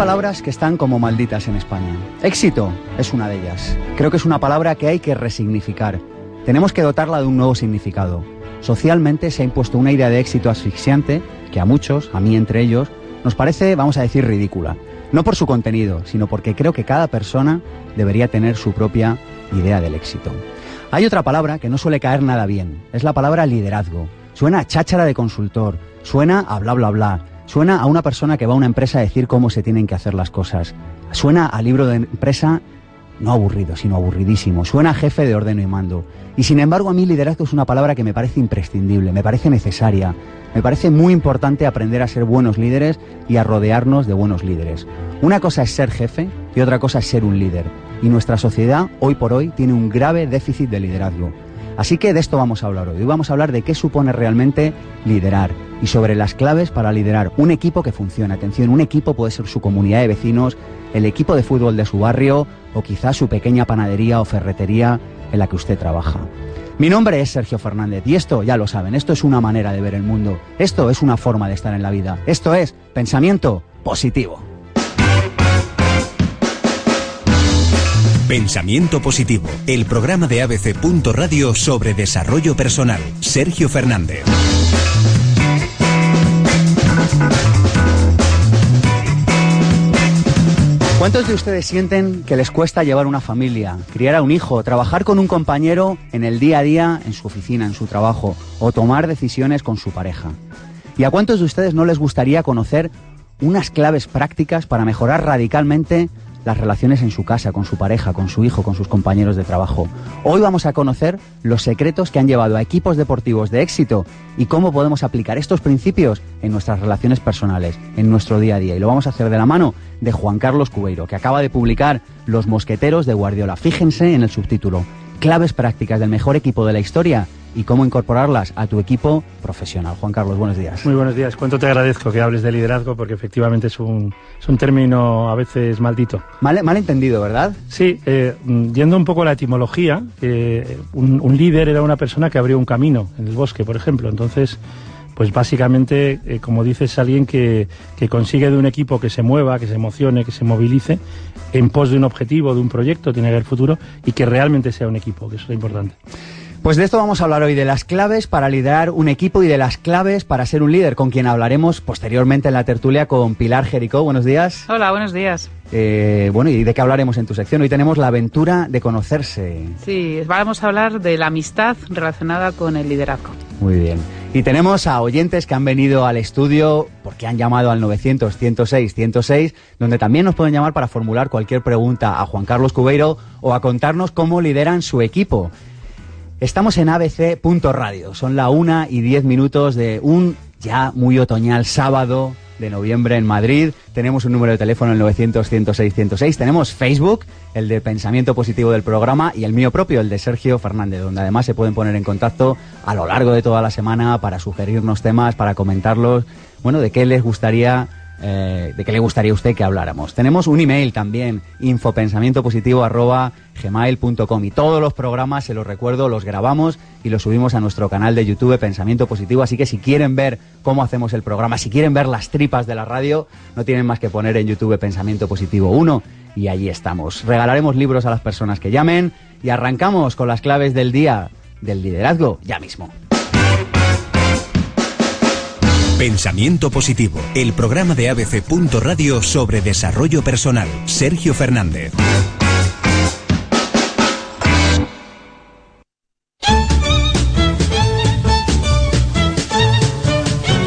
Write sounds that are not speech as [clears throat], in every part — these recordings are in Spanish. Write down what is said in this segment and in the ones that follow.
Palabras que están como malditas en España. Éxito es una de ellas. Creo que es una palabra que hay que resignificar. Tenemos que dotarla de un nuevo significado. Socialmente se ha impuesto una idea de éxito asfixiante que a muchos, a mí entre ellos, nos parece, vamos a decir, ridícula. No por su contenido, sino porque creo que cada persona debería tener su propia idea del éxito. Hay otra palabra que no suele caer nada bien. Es la palabra liderazgo. Suena a cháchara de consultor, suena a bla bla bla, suena a una persona que va a una empresa a decir cómo se tienen que hacer las cosas. Suena a libro de empresa no aburrido, sino aburridísimo. Suena a jefe de ordeno y mando. Y sin embargo, a mí liderazgo es una palabra que me parece imprescindible, me parece necesaria. Me parece muy importante aprender a ser buenos líderes y a rodearnos de buenos líderes. Una cosa es ser jefe y otra cosa es ser un líder. Y nuestra sociedad, hoy por hoy, tiene un grave déficit de liderazgo. Así que de esto vamos a hablar hoy. Hoy vamos a hablar de qué supone realmente liderar y sobre las claves para liderar un equipo que funcione. Atención, un equipo puede ser su comunidad de vecinos, el equipo de fútbol de su barrio o quizás su pequeña panadería o ferretería en la que usted trabaja. Mi nombre es Sergio Fernández y esto, ya lo saben, esto es una manera de ver el mundo, esto es una forma de estar en la vida, esto es pensamiento positivo. Pensamiento Positivo, el programa de ABC. Radio sobre desarrollo personal. Sergio Fernández. ¿Cuántos de ustedes sienten que les cuesta llevar una familia, criar a un hijo, trabajar con un compañero en el día a día, en su oficina, en su trabajo, o tomar decisiones con su pareja? ¿Y a cuántos de ustedes no les gustaría conocer unas claves prácticas para mejorar radicalmente las relaciones en su casa, con su pareja, con su hijo, con sus compañeros de trabajo. Hoy vamos a conocer los secretos que han llevado a equipos deportivos de éxito y cómo podemos aplicar estos principios en nuestras relaciones personales, en nuestro día a día. Y lo vamos a hacer de la mano de Juan Carlos Cubeiro, que acaba de publicar Los Mosqueteros de Guardiola. Fíjense en el subtítulo, claves prácticas del mejor equipo de la historia y cómo incorporarlas a tu equipo profesional. Juan Carlos, buenos días. Muy buenos días. Cuánto te agradezco que hables de liderazgo porque efectivamente es un, es un término a veces maldito. Mal, mal entendido, ¿verdad? Sí, eh, yendo un poco a la etimología, eh, un, líder era una persona que abrió un camino en el bosque, por ejemplo. Entonces, pues básicamente, eh, como dices, alguien que, que consigue de un equipo que se mueva, que se emocione, que se movilice en pos de un objetivo, de un proyecto, tiene que haber futuro y que realmente sea un equipo, que eso es importante. Pues de esto vamos a hablar hoy, de las claves para liderar un equipo y de las claves para ser un líder, con quien hablaremos posteriormente en la tertulia con Pilar Jericó. Buenos días. Hola, buenos días. Eh, bueno, ¿y de qué hablaremos en tu sección? Hoy tenemos la aventura de conocerse. Sí, vamos a hablar de la amistad relacionada con el liderazgo. Muy bien. Y tenemos a oyentes que han venido al estudio porque han llamado al 900 106 106, donde también nos pueden llamar para formular cualquier pregunta a Juan Carlos Cubeiro o a contarnos cómo lideran su equipo. Estamos en abc.radio, son la una y diez minutos de un ya muy otoñal sábado de noviembre en Madrid. Tenemos un número de teléfono el 900 106 106. Tenemos Facebook, el de pensamiento positivo del programa y el mío propio, el de Sergio Fernández, donde además se pueden poner en contacto a lo largo de toda la semana para sugerirnos temas, para comentarlos, bueno, de qué les gustaría eh, de qué le gustaría a usted que habláramos. Tenemos un email también, infopensamientopositivo.gmail.com y todos los programas, se los recuerdo, los grabamos y los subimos a nuestro canal de YouTube Pensamiento Positivo, así que si quieren ver cómo hacemos el programa, si quieren ver las tripas de la radio, no tienen más que poner en YouTube Pensamiento Positivo 1 y allí estamos. Regalaremos libros a las personas que llamen y arrancamos con las claves del día del liderazgo ya mismo. Pensamiento Positivo, el programa de ABC. Radio sobre desarrollo personal. Sergio Fernández.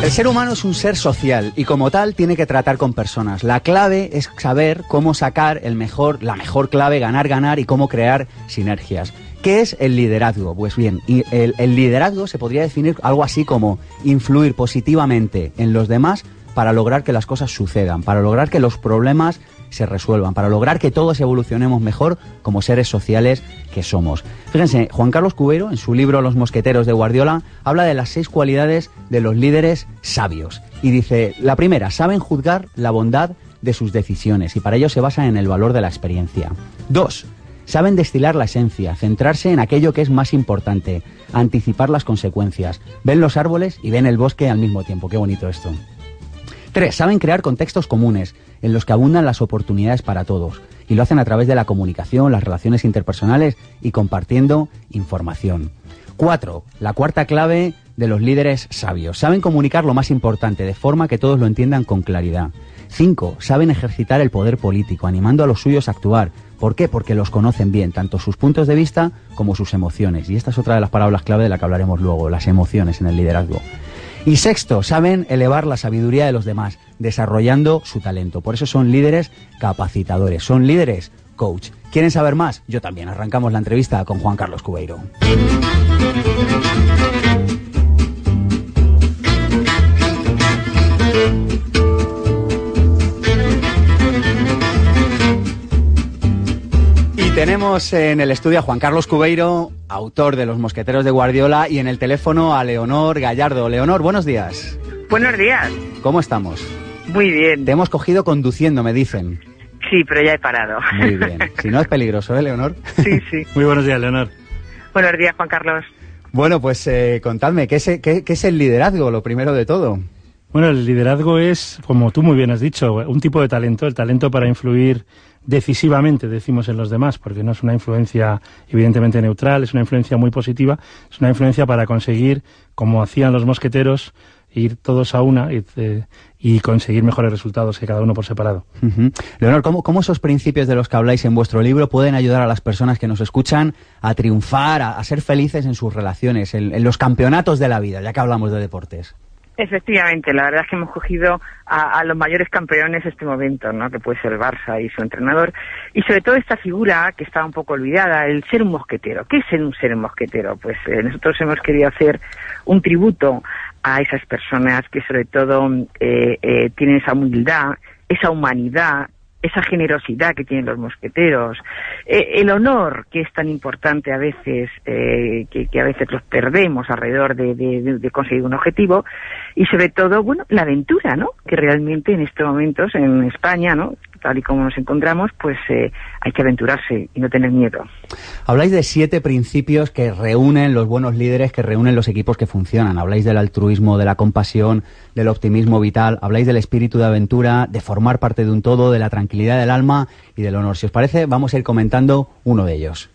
El ser humano es un ser social y como tal tiene que tratar con personas. La clave es saber cómo sacar el mejor, la mejor clave, ganar, ganar y cómo crear sinergias. ¿Qué es el liderazgo? Pues bien, el, liderazgo se podría definir algo así como influir positivamente en los demás para lograr que las cosas sucedan, para lograr que los problemas se resuelvan, para lograr que todos evolucionemos mejor como seres sociales que somos. Fíjense, Juan Carlos Cubero, en su libro Los Mosqueteros de Guardiola, habla de las seis cualidades de los líderes sabios. Y dice, la primera, saben juzgar la bondad de sus decisiones y para ello se basan en el valor de la experiencia. Dos, Saben destilar la esencia, centrarse en aquello que es más importante, anticipar las consecuencias. Ven los árboles y ven el bosque al mismo tiempo. Qué bonito esto. Tres, saben crear contextos comunes en los que abundan las oportunidades para todos y lo hacen a través de la comunicación, las relaciones interpersonales y compartiendo información. Cuatro, la cuarta clave de los líderes sabios. Saben comunicar lo más importante de forma que todos lo entiendan con claridad. Cinco, saben ejercitar el poder político, animando a los suyos a actuar. ¿Por qué? Porque los conocen bien, tanto sus puntos de vista como sus emociones. Y esta es otra de las palabras clave de la que hablaremos luego, las emociones en el liderazgo. Y sexto, saben elevar la sabiduría de los demás, desarrollando su talento. Por eso son líderes capacitadores, son líderes coach. ¿Quieren saber más? Yo también. Arrancamos la entrevista con Juan Carlos Cubeiro. Tenemos en el estudio a Juan Carlos Cubeiro, autor de Los Mosqueteros de Guardiola, y en el teléfono a Leonor Gallardo. Leonor, buenos días. Buenos días. ¿Cómo estamos? Muy bien. Te hemos cogido conduciendo, me dicen. Sí, pero ya he parado. Muy bien. [laughs] Si no es peligroso, ¿eh, Leonor? Sí, sí. [laughs] Muy buenos días, Leonor. Buenos días, Juan Carlos. Bueno, pues eh, contadme, ¿qué es, qué- qué es el liderazgo, lo primero de todo? Bueno, el liderazgo es, como tú muy bien has dicho, un tipo de talento, el talento para influir decisivamente, decimos en los demás, porque no es una influencia evidentemente neutral, es una influencia muy positiva, es una influencia para conseguir, como hacían los mosqueteros, ir todos a una y, eh, conseguir mejores resultados que cada uno por separado. Leonor, ¿cómo, ¿cómo esos principios de los que habláis en vuestro libro pueden ayudar a las personas que nos escuchan a triunfar, a, a ser felices en sus relaciones, en, en los campeonatos de la vida, ya que hablamos de deportes? Efectivamente, la verdad es que hemos cogido a, los mayores campeones este momento, ¿no? Que puede ser el Barça y su entrenador. Y sobre todo esta figura que está un poco olvidada, el ser un mosquetero. ¿Qué es ser un ser un mosquetero? Pues eh, nosotros hemos querido hacer un tributo a esas personas que sobre todo eh, eh, tienen esa humildad, esa humanidad, esa generosidad que tienen los mosqueteros, eh, el honor que es tan importante a veces, eh, que, que a veces los perdemos alrededor de, de- de- conseguir un objetivo, y sobre todo, bueno, la aventura, ¿no? Que realmente en estos momentos en España, ¿no? Tal y como nos encontramos, pues eh, hay que aventurarse y no tener miedo. Habláis de siete principios que reúnen los buenos líderes, que reúnen los equipos que funcionan. Habláis del altruismo, de la compasión, del optimismo vital, habláis del espíritu de aventura, de formar parte de un todo, de la tranquilidad del alma y del honor. Si os parece, vamos a ir comentando uno de ellos.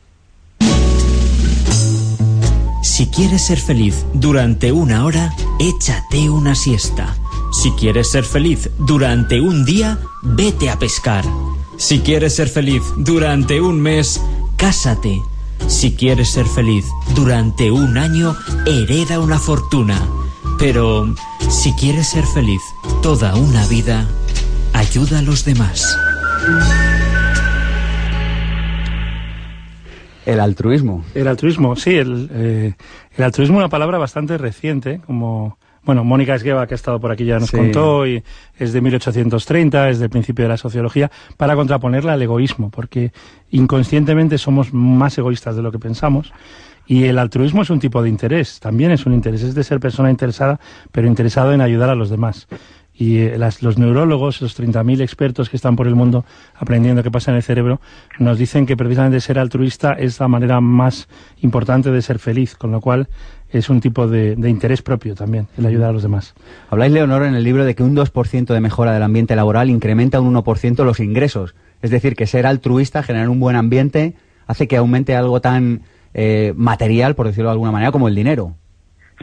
Si quieres ser feliz durante una hora, échate una siesta. Si quieres ser feliz durante un día, vete a pescar. Si quieres ser feliz durante un mes, cásate. Si quieres ser feliz durante un año, hereda una fortuna. Pero si quieres ser feliz toda una vida, ayuda a los demás. El altruismo. El altruismo, sí, el, eh, el altruismo es una palabra bastante reciente, como, bueno, Mónica Esgueva, que ha estado por aquí, ya nos Sí. contó, y es de 1830, es del principio de la sociología, para contraponerla al egoísmo, porque inconscientemente somos más egoístas de lo que pensamos. Y el altruismo es un tipo de interés, también es un interés, es de ser persona interesada, pero interesado en ayudar a los demás. Y eh, las- los neurólogos, los 30.000 expertos que están por el mundo aprendiendo qué pasa en el cerebro, nos dicen que precisamente ser altruista es la manera más importante de ser feliz, con lo cual es un tipo de, interés propio también, el ayudar a los demás. Habláis, Leonor, en el libro de que un 2% de mejora del ambiente laboral incrementa un 1% los ingresos. Es decir, que ser altruista, generar un buen ambiente, hace que aumente algo tan eh, material, por decirlo de alguna manera, como el dinero.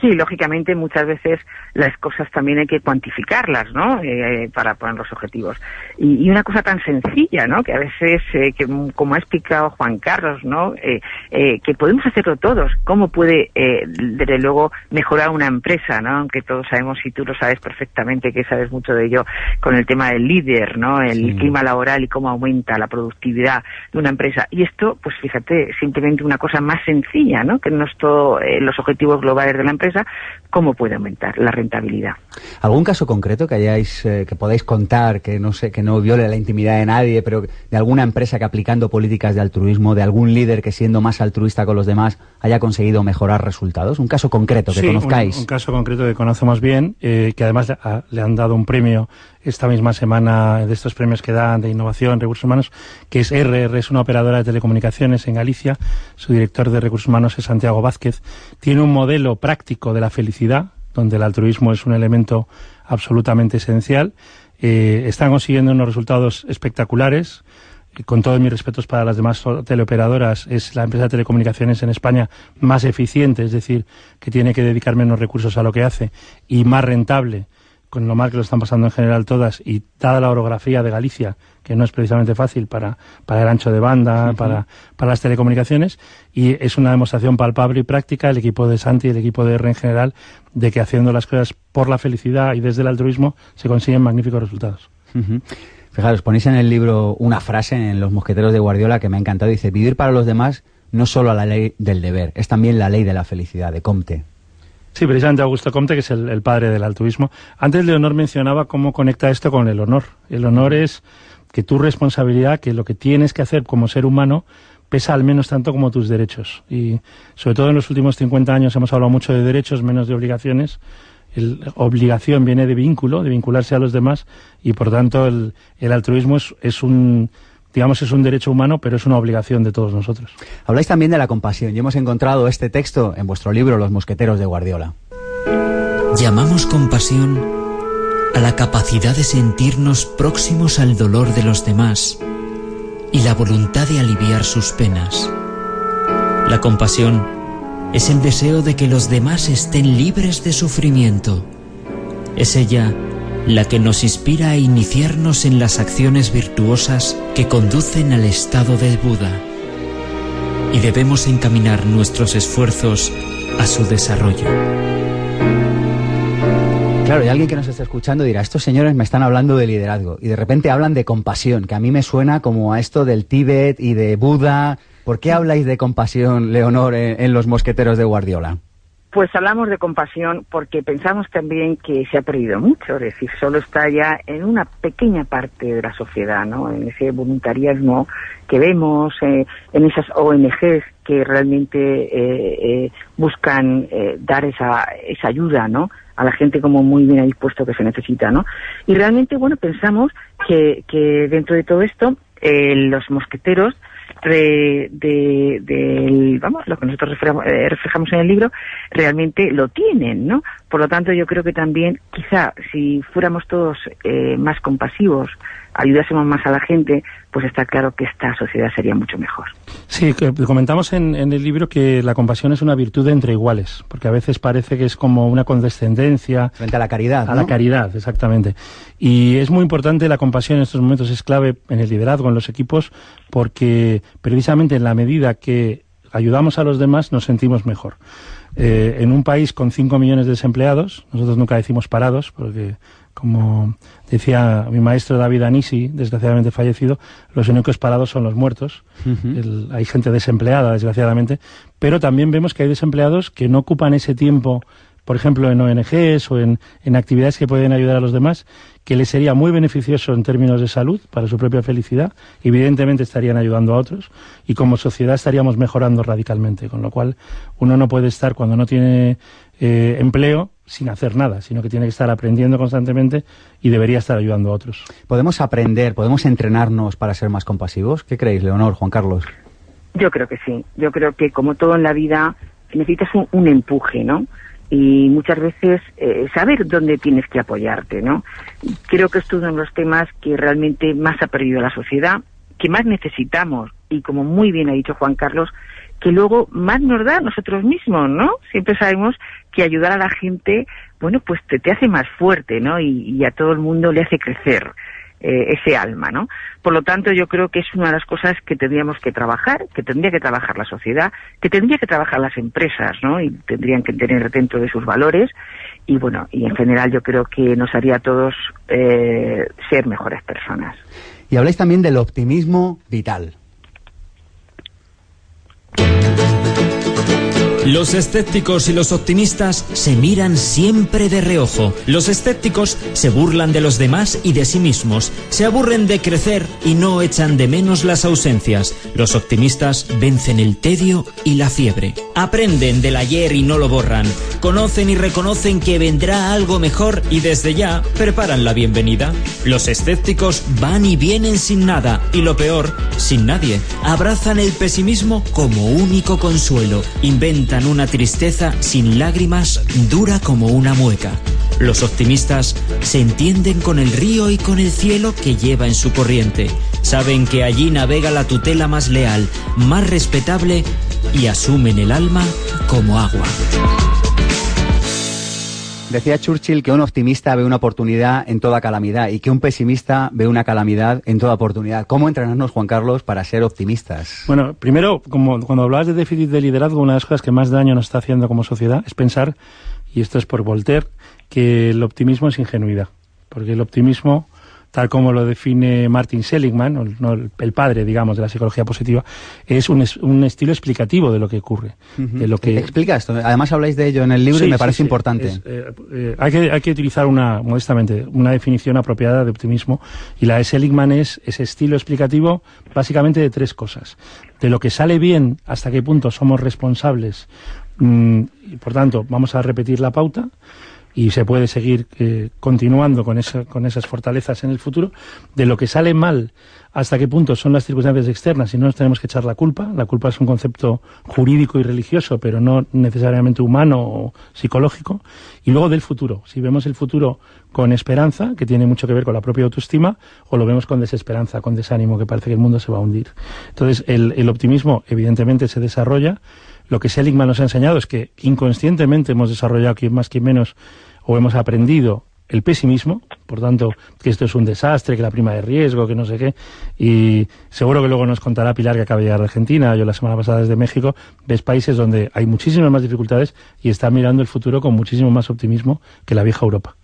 Sí, lógicamente muchas veces las cosas también hay que cuantificarlas, ¿no? Eh, para poner los objetivos. Y, y una cosa tan sencilla, ¿no? Que a veces, eh, que, mm, como ha explicado Juan Carlos, ¿no? Eh, eh, que podemos hacerlo todos. ¿Cómo puede, eh, desde luego, mejorar una empresa, ¿no? Aunque todos sabemos, y tú lo sabes perfectamente, que sabes mucho de ello, con el tema del líder, ¿no? El Sí. clima laboral y cómo aumenta la productividad de una empresa. Y esto, pues fíjate, simplemente una cosa más sencilla, ¿no? Que no es todo eh, los objetivos globales de la empresa, cómo puede aumentar la rentabilidad. ¿Algún caso concreto que hayáis, eh, que podáis contar, que no sé, que no viole la intimidad de nadie, pero de alguna empresa que aplicando políticas de altruismo, de algún líder que siendo más altruista con los demás haya conseguido mejorar resultados? Un caso concreto que Sí, un- conozcáis. Un, caso concreto que conocemos bien, eh, que además le, a- le han dado un premio esta misma semana de estos premios que dan de innovación, recursos humanos, que es RR, es una operadora de telecomunicaciones en Galicia. Su director de recursos humanos es Santiago Vázquez. Tiene un modelo práctico de la felicidad, donde el altruismo es un elemento absolutamente esencial. Eh, están consiguiendo unos resultados espectaculares con todos mis respetos para las demás teleoperadoras, es la empresa de telecomunicaciones en España más eficiente, es decir, que tiene que dedicar menos recursos a lo que hace y más rentable, con lo mal que lo están pasando en general todas, y dada la orografía de Galicia, que no es precisamente fácil para, para el ancho de banda, para, para las telecomunicaciones, y es una demostración palpable y práctica, el equipo de Santi y el equipo de R en general, de que haciendo las cosas por la felicidad y desde el altruismo se consiguen magníficos resultados. Fijaros, ponéis en el libro una frase en Los Mosqueteros de Guardiola que me ha encantado. Dice, vivir para los demás no solo la ley del deber, es también la ley de la felicidad, de Comte. Sí, precisamente Augusto Comte, que es el, padre del altruismo. Antes Leonor mencionaba cómo conecta esto con el honor. El honor es que tu responsabilidad, que lo que tienes que hacer como ser humano, pesa al menos tanto como tus derechos. Y sobre todo en los últimos 50 años hemos hablado mucho de derechos, menos de obligaciones el, obligación viene de vínculo, de vincularse a los demás, y por tanto el, altruismo es, un digamos, es un derecho humano, pero es una obligación de todos nosotros. Habláis también de la compasión y hemos encontrado este texto en vuestro libro Los Mosqueteros de Guardiola. Llamamos compasión a la capacidad de sentirnos próximos al dolor de los demás y la voluntad de aliviar sus penas. La compasión es el deseo de que los demás estén libres de sufrimiento. Es ella la que nos inspira a iniciarnos en las acciones virtuosas que conducen al estado del Buda. Y debemos encaminar nuestros esfuerzos a su desarrollo. Claro, y alguien que nos está escuchando dirá, estos señores me están hablando de liderazgo y de repente hablan de compasión, que a mí me suena como a esto del Tíbet y de Buda, ¿Por qué habláis de compasión, Leonor, en, Los Mosqueteros de Guardiola? Pues hablamos de compasión porque pensamos también que se ha perdido mucho, es decir, solo está ya en una pequeña parte de la sociedad, ¿no? En ese voluntariismo que vemos, eh, en esas ONGs que realmente eh, eh, buscan dar esa, esa ayuda, ¿no? A la gente como muy bien dispuesto que se necesita, ¿no? Y realmente, bueno, pensamos que, que dentro de todo esto, los mosqueteros de, vamos, lo que nosotros eh, reflejamos, en el libro, realmente lo tienen, ¿no? Por lo tanto, yo creo que también, quizá, si fuéramos todos eh, más compasivos, ayudásemos más a la gente, pues está claro que esta sociedad sería mucho mejor. Sí, comentamos en, el libro que la compasión es una virtud entre iguales, porque a veces parece que es como una condescendencia. Frente a la caridad. A la caridad, exactamente. Y es muy importante la compasión en estos momentos, es clave en el liderazgo, en los equipos, porque precisamente en la medida que ayudamos a los demás nos sentimos mejor. Eh, en un país con 5 millones de desempleados, nosotros nunca decimos parados, porque como decía mi maestro David Anisi, desgraciadamente fallecido, los únicos parados son los muertos. hay gente desempleada, desgraciadamente, pero también vemos que hay desempleados que no ocupan ese tiempo, por ejemplo, en ONGs o en, en actividades que pueden ayudar a los demás, que les sería muy beneficioso en términos de salud, para su propia felicidad, evidentemente estarían ayudando a otros, y como sociedad estaríamos mejorando radicalmente, con lo cual uno no puede estar cuando no tiene eh, empleo sin hacer nada, sino que tiene que estar aprendiendo constantemente y debería estar ayudando a otros. ¿Podemos aprender, podemos entrenarnos para ser más compasivos? ¿Qué creéis, Leonor, Juan Carlos? Yo creo que sí. Yo creo que como todo en la vida necesitas un empuje, ¿no? y muchas veces eh, saber dónde tienes que apoyarte, ¿no? Creo que esto es uno de los temas que realmente más ha perdido la sociedad, que más necesitamos y como muy bien ha dicho Juan Carlos, que luego más nos da nosotros mismos, ¿no? Siempre sabemos que ayudar a la gente, bueno, pues te, te hace más fuerte, ¿no? y a todo el mundo le hace crecer. Eh, ese alma, ¿no? Por lo tanto, yo creo que es una de las cosas que tendríamos que trabajar, que tendría que trabajar la sociedad, que tendría que trabajar las empresas, ¿no? Y tendrían que tener dentro de sus valores y bueno, y en general yo creo que nos haría a todos eh, ser mejores personas. Y habláis también del optimismo vital. Thank you. Los escépticos y los optimistas se miran siempre de reojo. Los escépticos se burlan de los demás y de sí mismos. Se aburren de crecer y no echan de menos las ausencias. Los optimistas vencen el tedio y la fiebre. Aprenden del ayer y no lo borran. Conocen y reconocen que vendrá algo mejor y desde ya preparan la bienvenida. Los escépticos van y vienen sin nada y lo peor, sin nadie. Abrazan el pesimismo como único consuelo. Inventan una tristeza sin lágrimas dura como una mueca. Los optimistas se entienden con el río y con el cielo que lleva en su corriente. Saben que allí navega la tutela más leal, más respetable y asumen el alma como agua. Decía Churchill que un optimista ve una oportunidad en toda calamidad y que un pesimista ve una calamidad en toda oportunidad. ¿Cómo entrenarnos, Juan Carlos, para ser optimistas? Bueno, primero, como cuando hablabas de déficit de liderazgo, una de las cosas que más daño nos está haciendo como sociedad es pensar, y esto es por Voltaire, que el optimismo es ingenuidad. Porque el optimismo tal como lo define Martin Seligman, el, padre, digamos, de la psicología positiva, es un, estilo explicativo de lo que ocurre. de lo que... Explica esto. Además habláis de ello en el libro y me parece importante. Eh, eh, hay, que, hay que utilizar una, modestamente, una definición apropiada de optimismo y la de Seligman es ese estilo explicativo básicamente de tres cosas. De lo que sale bien, hasta qué punto somos responsables mm, y por tanto vamos a repetir la pauta y se puede seguir eh, continuando con, con esas fortalezas en el futuro, de lo que sale mal, hasta qué punto son las circunstancias externas y no nos tenemos que echar la culpa. La culpa es un concepto jurídico y religioso, pero no necesariamente humano o psicológico. Y luego del futuro. Si vemos el futuro con esperanza, que tiene mucho que ver con la propia autoestima, o lo vemos con desesperanza, con desánimo, que parece que el mundo se va a hundir. Entonces, el optimismo evidentemente se desarrolla. Lo que Seligman nos ha enseñado es que inconscientemente hemos desarrollado, más que menos, o hemos aprendido el pesimismo, por tanto, que esto es un desastre, que la prima de riesgo, que no sé qué, y seguro que luego nos contará Pilar que acaba de llegar de Argentina, yo la semana pasada desde México, ves países donde hay muchísimas más dificultades y están mirando el futuro con muchísimo más optimismo que la vieja Europa.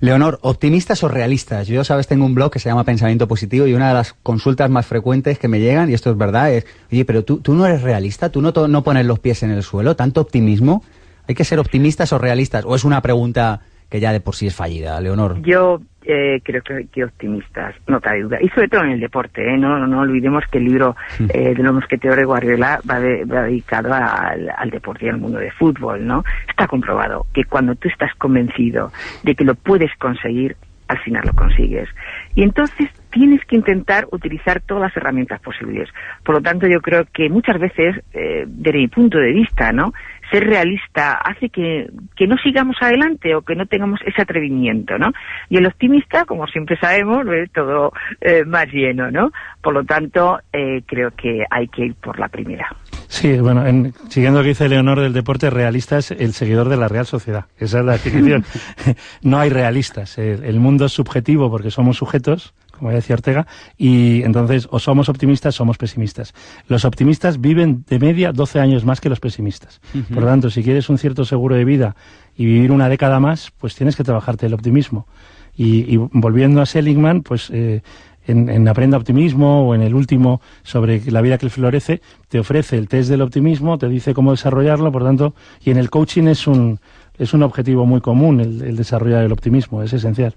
Leonor, ¿optimistas o realistas? Yo, sabes, tengo un blog que se llama Pensamiento Positivo y una de las consultas más frecuentes que me llegan, y esto es verdad, es, oye, pero tú, tú no eres realista, tú no, no pones los pies en el suelo, tanto optimismo. ¿Hay que ser optimistas o realistas? ¿O es una pregunta que ya de por sí es fallida, Leonor? Yo eh, creo que, optimistas, no cabe duda. Y sobre todo en el deporte, ¿eh? no, no, olvidemos que el libro hmm. eh, de los mosqueteros de Guardiola va, dedicado al, al, deporte y al mundo de fútbol, ¿no? Está comprobado que cuando tú estás convencido de que lo puedes conseguir, al final lo consigues. Y entonces tienes que intentar utilizar todas las herramientas posibles. Por lo tanto, yo creo que muchas veces, eh, desde mi punto de vista, ¿no? Ser realista hace que, que, no sigamos adelante o que no tengamos ese atrevimiento, ¿no? Y el optimista, como siempre sabemos, ve todo eh, más lleno, ¿no? Por lo tanto, eh, creo que hay que ir por la primera. Sí, bueno, siguiendo lo que dice Leonor del deporte, realista es el seguidor de la Real Sociedad. Esa es la definición. [laughs] [laughs] no hay realistas. el mundo es subjetivo porque somos sujetos, como decía Ortega, y entonces o somos optimistas o somos pesimistas. Los optimistas viven de media 12 años más que los pesimistas. Por lo tanto, si quieres un cierto seguro de vida y vivir una década más, pues tienes que trabajarte el optimismo. Y, volviendo a Seligman, pues eh, en, Aprenda Optimismo o en el último sobre la vida que florece, te ofrece el test del optimismo, te dice cómo desarrollarlo, por tanto, y en el coaching es un, es un objetivo muy común el desarrollar el optimismo, es esencial.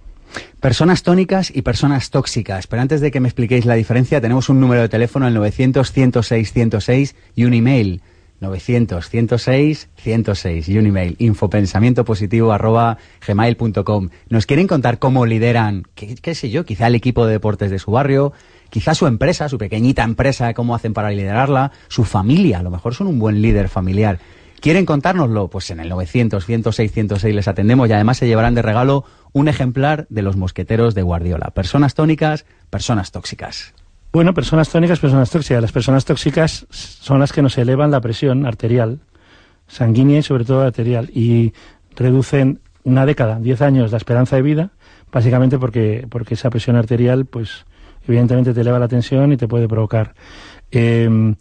Personas tónicas y personas tóxicas. Pero antes de que me expliquéis la diferencia, tenemos un número de teléfono, el 900-106-106 y un email, 900-106-106 y un email, infopensamientopositivo arroba gmail.com. ¿Nos quieren contar cómo lideran, qué, qué sé yo, quizá el equipo de deportes de su barrio, quizá su empresa, su pequeñita empresa, cómo hacen para liderarla, su familia, a lo mejor son un buen líder familiar. ¿Quieren contárnoslo? Pues en el 900, 106, 106 les atendemos y además se llevarán de regalo un ejemplar de los mosqueteros de Guardiola. Personas tónicas, personas tóxicas. Bueno, personas tónicas, personas tóxicas. Las personas tóxicas son las que nos elevan la presión arterial, sanguínea y sobre todo arterial, y reducen una década, diez años la esperanza de vida, básicamente porque, porque esa presión arterial, pues, evidentemente te eleva la tensión y te puede provocar. Eh,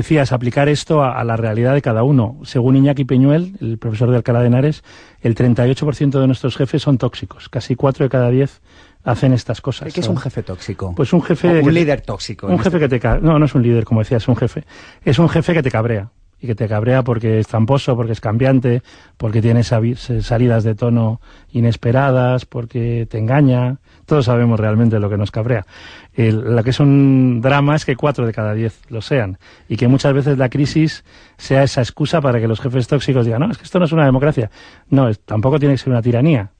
decías, aplicar esto a, la realidad de cada uno. Según Iñaki Peñuel, el profesor de Alcalá de Henares, el 38% de nuestros jefes son tóxicos. Casi 4 de cada 10 hacen estas cosas. ¿Qué es un jefe tóxico? Pues un jefe... un líder tóxico. Un jefe este que te... No, no es un líder, como decías, es un jefe. Es un jefe que te cabrea y que te cabrea porque es tramposo, porque es cambiante, porque tiene salidas de tono inesperadas, porque te engaña. Todos sabemos realmente lo que nos cabrea. lo que es un drama es que cuatro de cada diez lo sean y que muchas veces la crisis sea esa excusa para que los jefes tóxicos digan, no, es que esto no es una democracia. No, tampoco tiene que ser una tiranía.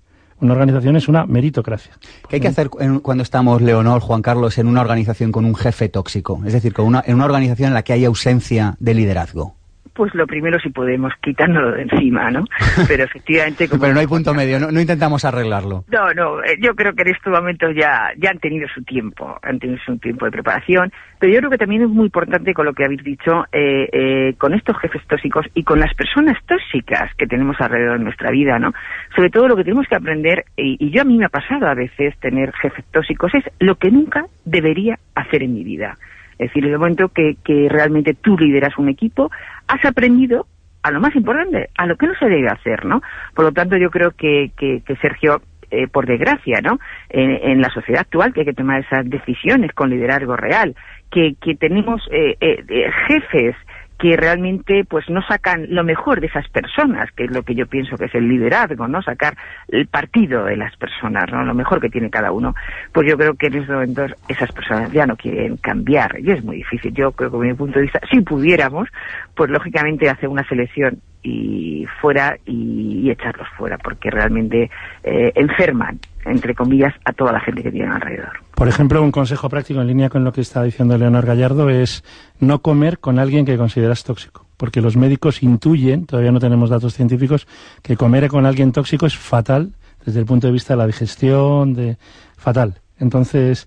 Una organización es una meritocracia. ¿Qué hay que hacer cuando estamos, Leonor, Juan Carlos, en una organización con un jefe tóxico? Es decir, con en una organización en la que hay ausencia de liderazgo. Pues lo primero si podemos quitárnoslo de encima, ¿no? [laughs] Pero efectivamente... Como Pero no hay punto medio, no, no intentamos arreglarlo. No, no, eh, yo creo que en estos momentos ya, ya han tenido su tiempo, han tenido su tiempo de preparación, pero yo creo que también es muy importante con lo que habéis dicho, eh, eh, con estos jefes tóxicos y con las personas tóxicas que tenemos alrededor de nuestra vida, ¿no? Sobre todo lo que tenemos que aprender, y, y yo a mí me ha pasado a veces tener jefes tóxicos, es lo que nunca debería hacer en mi vida. Es decir, en el momento que, que realmente tú lideras un equipo, has aprendido a lo más importante, a lo que no se debe hacer, ¿no? Por lo tanto, yo creo que, que, Sergio, eh, por desgracia, ¿no? En, en, la sociedad actual que hay que tomar esas decisiones con liderazgo real, que, que tenemos eh, eh, jefes que realmente pues no sacan lo mejor de esas personas, que es lo que yo pienso que es el liderazgo, ¿no? Sacar el partido de las personas, ¿no? Lo mejor que tiene cada uno. Pues yo creo que en estos momentos esas personas ya no quieren cambiar y es muy difícil. Yo creo que desde mi punto de vista, si pudiéramos, pues lógicamente hacer una selección y fuera y, echarlos fuera, porque realmente eh, enferman, entre comillas, a toda la gente que tienen alrededor. Por ejemplo, un consejo práctico en línea con lo que está diciendo Leonor Gallardo es no comer con alguien que consideras tóxico, porque los médicos intuyen, todavía no tenemos datos científicos, que comer con alguien tóxico es fatal desde el punto de vista de la digestión, de fatal. Entonces,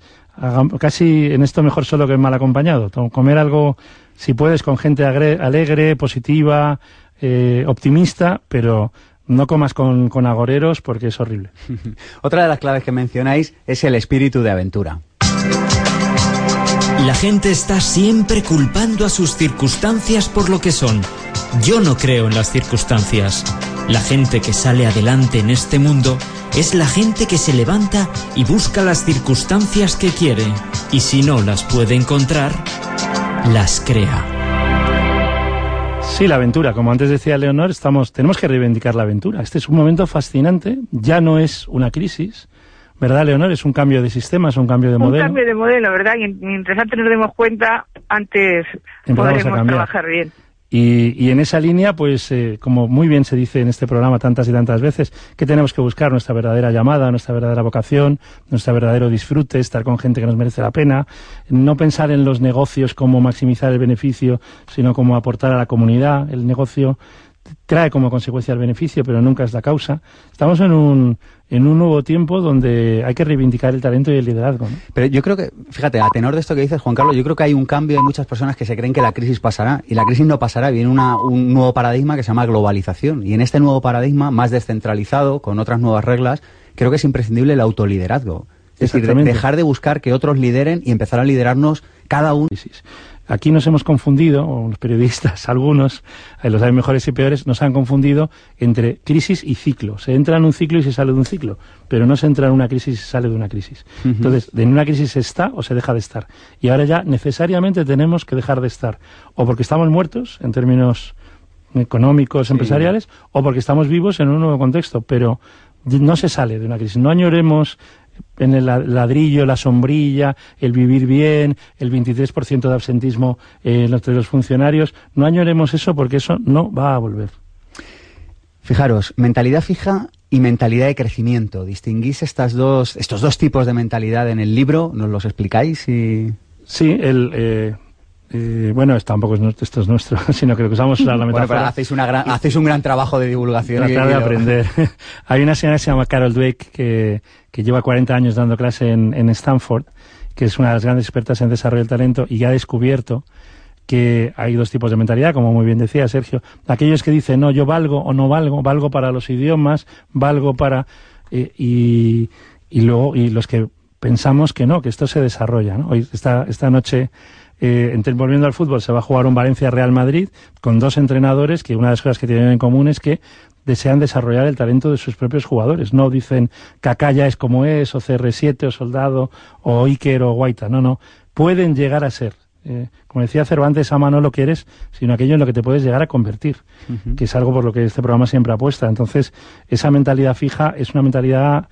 casi en esto mejor solo que mal acompañado. Comer algo, si puedes, con gente alegre, positiva, eh, optimista, pero no comas con, con, agoreros porque es horrible. [laughs] Otra de las claves que mencionáis es el espíritu de aventura. La gente está siempre culpando a sus circunstancias por lo que son. Yo no creo en las circunstancias. La gente que sale adelante en este mundo es la gente que se levanta y busca las circunstancias que quiere. Y si no las puede encontrar, las crea. Sí, la aventura. Como antes decía Leonor, estamos, tenemos que reivindicar la aventura. Este es un momento fascinante. Ya no es una crisis. ¿Verdad, Leonor? Es un cambio de sistema, es un cambio de un modelo. Un cambio de modelo, ¿verdad? Y mientras antes nos demos cuenta, antes Empezamos podremos trabajar bien. Y, y, en esa línea, pues, eh, como muy bien se dice en este programa tantas y tantas veces, que tenemos que buscar nuestra verdadera llamada, nuestra verdadera vocación, nuestro verdadero disfrute, estar con gente que nos merece la pena, no pensar en los negocios como maximizar el beneficio, sino como aportar a la comunidad. El negocio trae como consecuencia el beneficio, pero nunca es la causa. Estamos en un, en un nuevo tiempo donde hay que reivindicar el talento y el liderazgo. ¿no? Pero yo creo que, fíjate, a tenor de esto que dices, Juan Carlos, yo creo que hay un cambio de muchas personas que se creen que la crisis pasará. Y la crisis no pasará, viene una, un nuevo paradigma que se llama globalización. Y en este nuevo paradigma, más descentralizado, con otras nuevas reglas, creo que es imprescindible el autoliderazgo. Es decir, de dejar de buscar que otros lideren y empezar a liderarnos cada uno. Aquí nos hemos confundido, o los periodistas, [laughs] algunos, eh, los hay mejores y peores, nos han confundido entre crisis y ciclo. Se entra en un ciclo y se sale de un ciclo, pero no se entra en una crisis y se sale de una crisis. Uh -huh. Entonces, en una crisis se está o se deja de estar. Y ahora ya necesariamente tenemos que dejar de estar. O porque estamos muertos, en términos económicos, sí. empresariales, o porque estamos vivos en un nuevo contexto, pero no se sale de una crisis. No añoremos en el ladrillo, la sombrilla, el vivir bien, el 23% de absentismo eh, entre los funcionarios. No añoremos eso porque eso no va a volver. Fijaros, mentalidad fija y mentalidad de crecimiento. Distinguís estas dos, estos dos tipos de mentalidad en el libro, ¿nos los explicáis? Y... Sí, el... Eh... Eh, bueno, esto tampoco es nuestro, esto es nuestro, [laughs] sino que lo que usamos la bueno, metáfora. Pero hacéis, una gran, hacéis un gran trabajo de divulgación. Tratar de lo... aprender. [laughs] Hay una señora que se llama Carol Dweck que, que lleva 40 años dando clase en, en Stanford, que es una de las grandes expertas en desarrollo del talento y ha descubierto que hay dos tipos de mentalidad, como muy bien decía Sergio. Aquellos que dicen, no, yo valgo o no valgo, valgo para los idiomas, valgo para... Eh, y, y luego, y los que pensamos que no, que esto se desarrolla. ¿no? Hoy, esta, esta noche eh, volviendo al fútbol, se va a jugar un Valencia-Real Madrid con dos entrenadores que una de las cosas que tienen en común es que desean desarrollar el talento de sus propios jugadores. No dicen Kaká ya es como es, o CR7, o Soldado, o Iker, o Guaita. No, no. Pueden llegar a ser. Eh, como decía Cervantes, ama no lo que eres, sino aquello en lo que te puedes llegar a convertir, uh -huh. que es algo por lo que este programa siempre apuesta. Entonces, esa mentalidad fija es una mentalidad,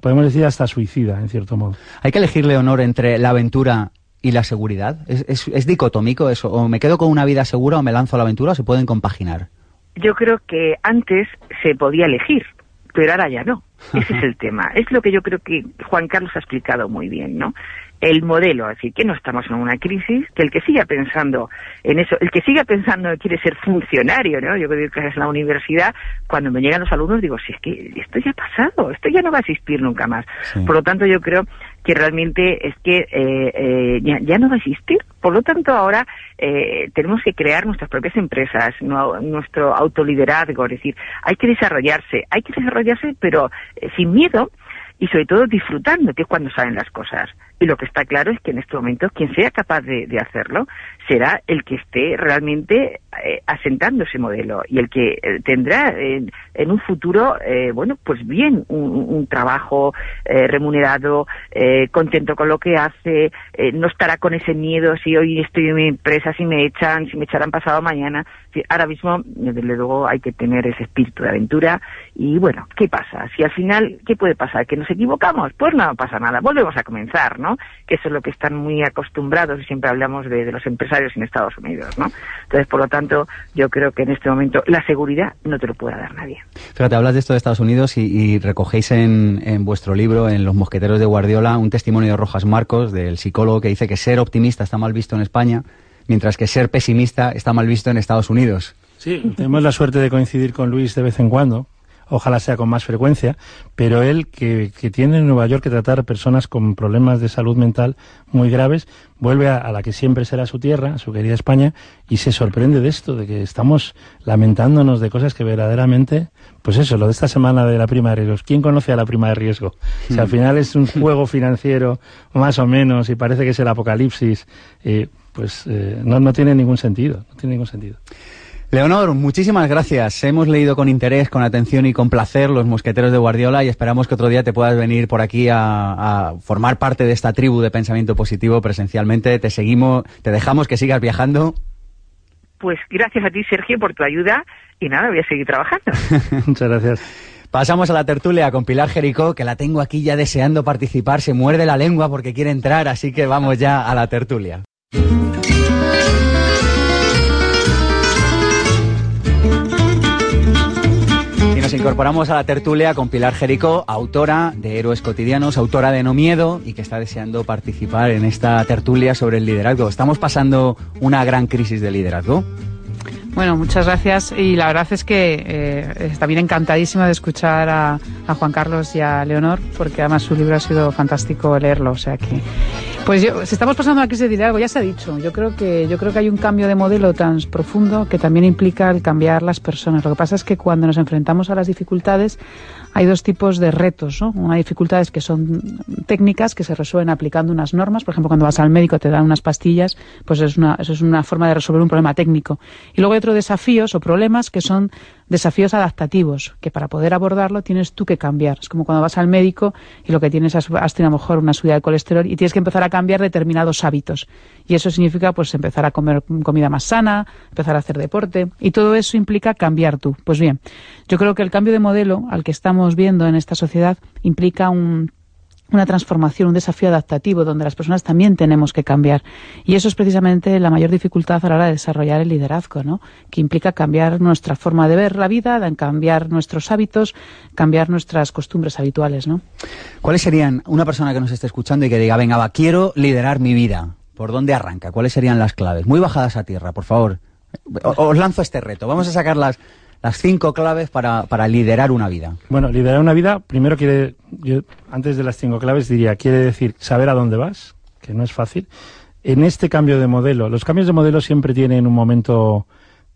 podemos decir, hasta suicida, en cierto modo. Hay que elegir, Leonor, entre la aventura y la seguridad? ¿Es, es, es dicotómico eso? ¿O me quedo con una vida segura o me lanzo a la aventura o se pueden compaginar? Yo creo que antes se podía elegir, pero ahora ya no. [laughs] Ese es el tema. Es lo que yo creo que Juan Carlos ha explicado muy bien, ¿no? El modelo, es decir, que no estamos en una crisis, que el que siga pensando en eso, el que siga pensando que quiere ser funcionario, ¿no? Yo creo que es la universidad, cuando me llegan los alumnos digo, si es que esto ya ha pasado, esto ya no va a existir nunca más. Por lo tanto, yo creo que realmente es que eh, eh, ya, no va a existir. Por lo tanto, ahora eh, tenemos que crear nuestras propias empresas, nuestro autoliderazgo, es decir, hay que desarrollarse, hay que desarrollarse, pero sin miedo y sobre todo disfrutando, que es cuando salen las cosas. Y lo que está claro es que en este momento quien sea capaz de, hacerlo será el que esté realmente eh, asentando ese modelo y el que eh, tendrá en, un futuro, eh, bueno, pues bien, un, trabajo remunerado, contento con lo que hace, no estará con ese miedo si hoy estoy en mi empresa, si me echan, si me echarán pasado mañana. ahora mismo, desde luego, hay que tener ese espíritu de aventura y bueno, ¿qué pasa? Si al final, ¿qué puede pasar? ¿Que nos equivocamos? Pues no pasa nada, volvemos a comenzar, ¿no? Que eso es lo que están muy acostumbrados y siempre hablamos de, los empresarios en Estados Unidos, ¿no? Entonces, por lo tanto, yo creo que en este momento la seguridad no te lo puede dar nadie. Fíjate, hablas de esto de Estados Unidos y, recogéis en, en, vuestro libro, en Los Mosqueteros de Guardiola, un testimonio de Rojas Marcos, del psicólogo, que dice que ser optimista está mal visto en España, mientras que ser pesimista está mal visto en Estados Unidos. Sí, tenemos la suerte de coincidir con Luis de vez en cuando, ojalá sea con más frecuencia, pero él que, tiene en Nueva York que tratar personas con problemas de salud mental muy graves, vuelve a, la que siempre será su tierra, su querida España, y se sorprende de esto, de que estamos lamentándonos de cosas que verdaderamente, pues eso, lo de esta semana de la prima de riesgos. ¿Quién conoce a la prima de riesgo? Si al final es un [laughs] juego financiero, más o menos, y parece que es el apocalipsis, eh, pues eh, no, no tiene ningún sentido, no tiene ningún sentido. Leonor, muchísimas gracias. Hemos leído con interés, con atención y con placer Los Mosqueteros de Guardiola y esperamos que otro día te puedas venir por aquí a, formar parte de esta tribu de pensamiento positivo presencialmente. Te seguimos, te dejamos que sigas viajando. Pues gracias a ti, Sergio, por tu ayuda y nada, voy a seguir trabajando. [laughs] Muchas gracias. Pasamos a la tertulia con Pilar Jericó, que la tengo aquí ya deseando participar, se muerde la lengua porque quiere entrar, así que vamos ya a la tertulia. Incorporamos a la tertulia con Pilar Jericó, autora de Héroes Cotidianos, autora de No Miedo y que está deseando participar en esta tertulia sobre el liderazgo. Estamos pasando una gran crisis de liderazgo. Bueno, muchas gracias y la verdad es que eh, bien encantadísima de escuchar a, Juan Carlos y a Leonor porque además su libro ha sido fantástico leerlo, o sea que pues yo, si estamos pasando una crisis de liderazgo, ya se ha dicho, yo creo que yo creo que hay un cambio de modelo tan profundo que también implica el cambiar las personas. Lo que pasa es que cuando nos enfrentamos a las dificultades hay dos tipos de retos, ¿no? Una dificultades que son técnicas que se resuelven aplicando unas normas, por ejemplo, cuando vas al médico te dan unas pastillas, pues es una, eso es una forma de resolver un problema técnico. Y luego hay otros desafíos o problemas que son desafíos adaptativos, que para poder abordarlo tienes tú que cambiar. Es como cuando vas al médico y lo que tienes es, has tenido a lo mejor una subida de colesterol y tienes que empezar a cambiar determinados hábitos. Y eso significa pues empezar a comer comida más sana, empezar a hacer deporte y todo eso implica cambiar tú. Pues bien, yo creo que el cambio de modelo al que estamos viendo en esta sociedad implica un una transformación, un desafío adaptativo donde las personas también tenemos que cambiar. Y eso es precisamente la mayor dificultad a la hora de desarrollar el liderazgo, ¿no? Que implica cambiar nuestra forma de ver la vida, cambiar nuestros hábitos, cambiar nuestras costumbres habituales, ¿no? ¿Cuáles serían una persona que nos esté escuchando y que diga, venga, va, quiero liderar mi vida? ¿Por dónde arranca? ¿Cuáles serían las claves? Muy bajadas a tierra, por favor. os lanzo este reto. Vamos a sacar las, las cinco claves para, para liderar una vida. Bueno, liderar una vida, primero quiere, yo antes de las cinco claves diría, quiere decir saber a dónde vas, que no es fácil. En este cambio de modelo, los cambios de modelo siempre tienen un momento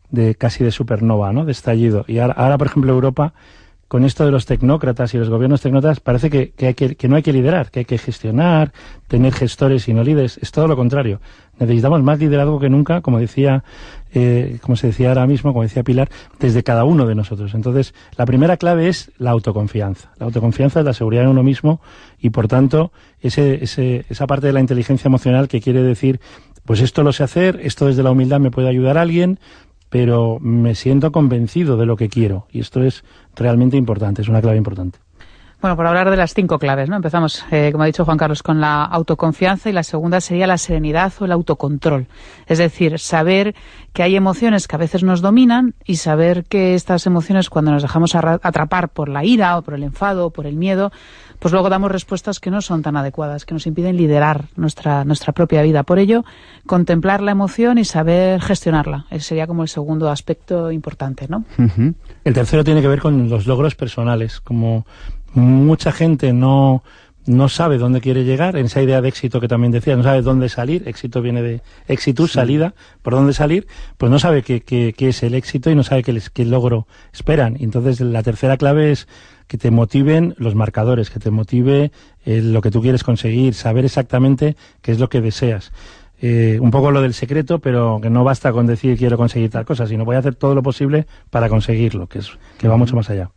de casi de supernova, ¿no? De estallido. Y ahora, ahora por ejemplo, Europa con esto de los tecnócratas y los gobiernos tecnócratas parece que, que, no hay que liderar, que hay que gestionar, tener gestores y no líderes. Es todo lo contrario. Necesitamos más liderazgo que nunca, como decía, eh, como se decía ahora mismo, como decía Pilar, desde cada uno de nosotros. Entonces, la primera clave es la autoconfianza. La autoconfianza es la seguridad en uno mismo y, por tanto, ese, ese, esa parte de la inteligencia emocional que quiere decir, pues esto lo sé hacer, esto desde la humildad me puede ayudar a alguien, pero me siento convencido de lo que quiero y esto es realmente importante, es una clave importante. Bueno, por hablar de las cinco claves, ¿no? Empezamos, eh, como ha dicho Juan Carlos, con la autoconfianza y la segunda sería la serenidad o el autocontrol. Es decir, saber que hay emociones que a veces nos dominan y saber que estas emociones, cuando nos dejamos atrapar por la ira o por el enfado o por el miedo, pues luego damos respuestas que no son tan adecuadas, que nos impiden liderar nuestra, nuestra propia vida. Por ello, contemplar la emoción y saber gestionarla. Ese sería como el segundo aspecto importante, ¿no? El tercero tiene que ver con los logros personales, como mucha gente no, no sabe dónde quiere llegar, en esa idea de éxito que también decía, no sabe dónde salir, éxito viene de éxito, salida, por dónde salir, pues no sabe qué, qué, es el éxito y no sabe qué, qué logro esperan. Entonces la tercera clave es que te motiven los marcadores, que te motive eh, lo que tú quieres conseguir, saber exactamente qué es lo que deseas. Eh, un poco lo del secreto, pero que no basta con decir quiero conseguir tal cosa, sino voy a hacer todo lo posible para conseguirlo, que, es, que va mucho más allá.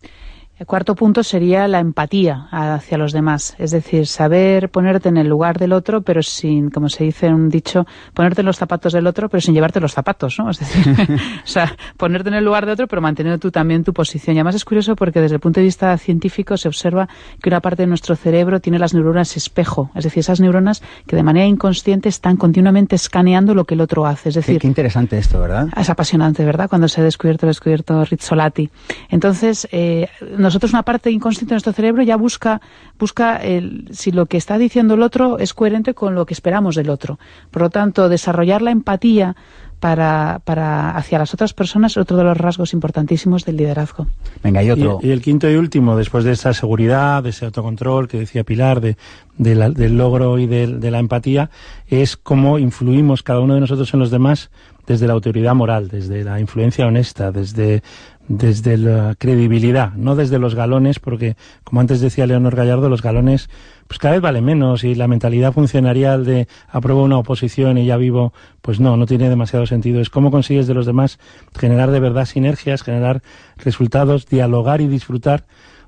El cuarto punto sería la empatía hacia los demás, es decir, saber ponerte en el lugar del otro, pero sin, como se dice en un dicho, ponerte en los zapatos del otro, pero sin llevarte los zapatos, ¿no? Es decir, [laughs] o sea, ponerte en el lugar de otro, pero manteniendo tú también tu posición. Y además es curioso porque desde el punto de vista científico se observa que una parte de nuestro cerebro tiene las neuronas espejo, es decir, esas neuronas que de manera inconsciente están continuamente escaneando lo que el otro hace. Es decir, qué, interesante esto, ¿verdad? Es apasionante, ¿verdad? Cuando se ha descubierto, ha descubierto Rizzolatti. Entonces, eh, nosotros una parte inconsciente de nuestro cerebro ya busca, busca el, si lo que está diciendo el otro es coherente con lo que esperamos del otro. Por lo tanto, desarrollar la empatía para, para hacia las otras personas es otro de los rasgos importantísimos del liderazgo. Venga, y otro. Y, el quinto y último, después de esa seguridad, de ese autocontrol que decía Pilar, de, del logro y de, de la empatía, es cómo influimos cada uno de nosotros en los demás desde la autoridad moral, desde la influencia honesta, desde desde la credibilidad, no desde los galones, porque, como antes decía Leonor Gallardo, los galones pues cada vez vale menos y la mentalidad funcionarial de apruebo una oposición y ya vivo, pues no, no tiene demasiado sentido. Es cómo consigues de los demás generar de verdad sinergias, generar resultados, dialogar y disfrutar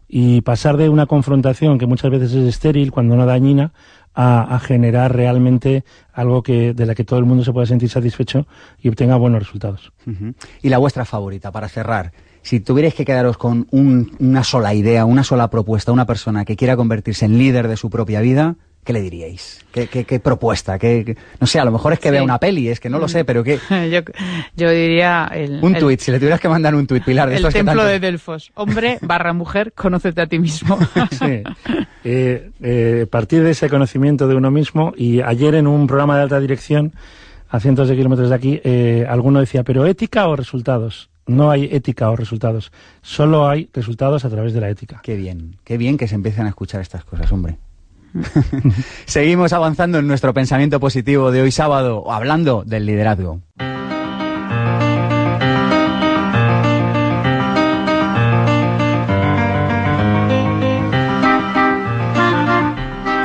y pasar de una confrontación que muchas veces es estéril, cuando no dañina, a, generar realmente algo que de la que todo el mundo se pueda sentir satisfecho y obtenga buenos resultados. Y la vuestra favorita, para cerrar, si tuvierais que quedaros con una sola idea, una sola propuesta, una persona que quiera convertirse en líder de su propia vida, ¿qué le diríais? ¿Qué, propuesta? ¿Qué, no sé, a lo mejor es que vea una peli, es que no lo sé, pero ¿qué? [laughs] yo, diría... un tuit, si le tuvieras que mandar un tuit, Pilar. De el templo de Delfos. Hombre [laughs] barra mujer, conócete a ti mismo. [laughs] sí. Eh, eh, partir de ese conocimiento de uno mismo, y ayer en un programa de alta dirección, a cientos de kilómetros de aquí, eh, alguno decía, ¿pero ética o resultados? No hay ética o resultados, solo hay resultados a través de la ética. Qué bien, qué bien que se empiecen a escuchar estas cosas, hombre. [laughs] Seguimos avanzando en nuestro pensamiento positivo de hoy sábado, hablando del liderazgo.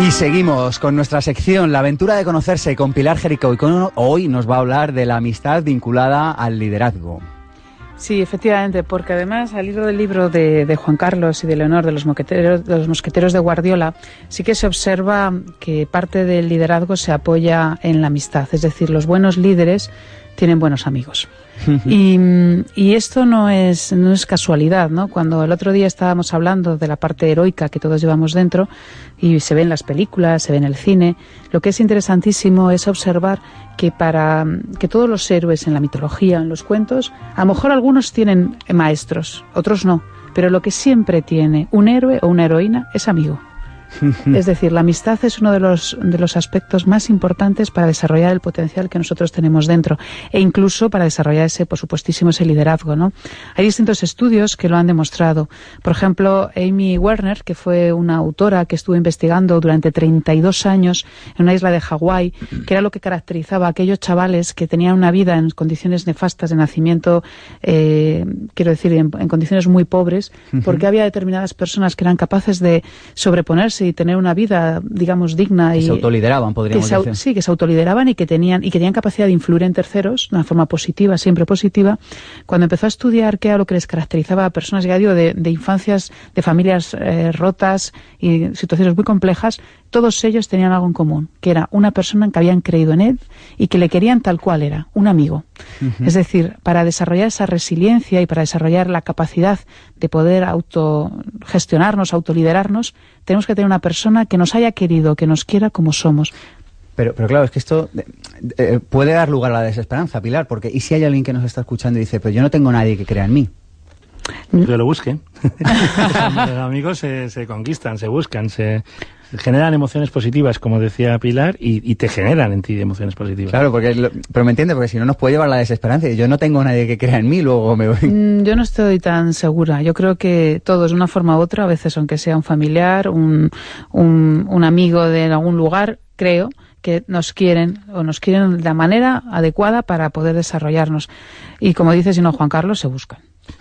Y seguimos con nuestra sección, la aventura de conocerse con Pilar Jerico. Y hoy nos va a hablar de la amistad vinculada al liderazgo. Sí, efectivamente, porque además al hilo del libro de, Juan Carlos y de Leonor de los, de los mosqueteros de Guardiola, sí que se observa que parte del liderazgo se apoya en la amistad, es decir, los buenos líderes tienen buenos amigos. Y, y, esto no es, no es casualidad, ¿no? Cuando el otro día estábamos hablando de la parte heroica que todos llevamos dentro y se ve en las películas, se ve en el cine, lo que es interesantísimo es observar que para que todos los héroes en la mitología, en los cuentos, a lo mejor algunos tienen maestros, otros no, pero lo que siempre tiene un héroe o una heroína es amigo. [laughs] es decir, la amistad es uno de los, de los aspectos más importantes para desarrollar el potencial que nosotros tenemos dentro e incluso para desarrollar ese, por supuestísimo, ese liderazgo. ¿no? Hay distintos estudios que lo han demostrado. Por ejemplo, Amy Werner, que fue una autora que estuvo investigando durante 32 años en una isla de Hawái, que era lo que caracterizaba a aquellos chavales que tenían una vida en condiciones nefastas de nacimiento, eh, quiero decir, en, condiciones muy pobres, porque había determinadas personas que eran capaces de sobreponerse y tener una vida, digamos, digna. y se autolideraban, podríamos decir. Sí, que se autolideraban y que tenían, y que tenían capacidad de influir en terceros de una forma positiva, siempre positiva. Cuando empezó a estudiar qué era lo que les caracterizaba a personas, ya digo, de, infancias, de familias eh, rotas y situaciones muy complejas, todos ellos tenían algo en común, que era una persona en que habían creído en él y que le querían tal cual era, un amigo. Es decir, para desarrollar esa resiliencia y para desarrollar la capacidad de poder autogestionarnos, autoliderarnos, tenemos que tener una persona que nos haya querido, que nos quiera como somos. Pero, pero claro, es que esto eh, eh, puede dar lugar a la desesperanza, Pilar, porque ¿y si hay alguien que nos está escuchando y dice, pero yo no tengo nadie que crea en mí? Que lo busquen. [laughs] Los amigos se, se, conquistan, se buscan, se generan emociones positivas, como decía Pilar, y, y te generan en ti emociones positivas. Claro, porque lo, pero me entiende, porque si no nos puede llevar la desesperanza. Yo no tengo nadie que crea en mí, luego me voy. Mm, yo no estoy tan segura. Yo creo que todos, de una forma u otra, a veces, aunque sea un familiar, un, un, un amigo de algún lugar, creo que nos quieren o nos quieren de la manera adecuada para poder desarrollarnos. Y como dice si no Juan Carlos, se buscan.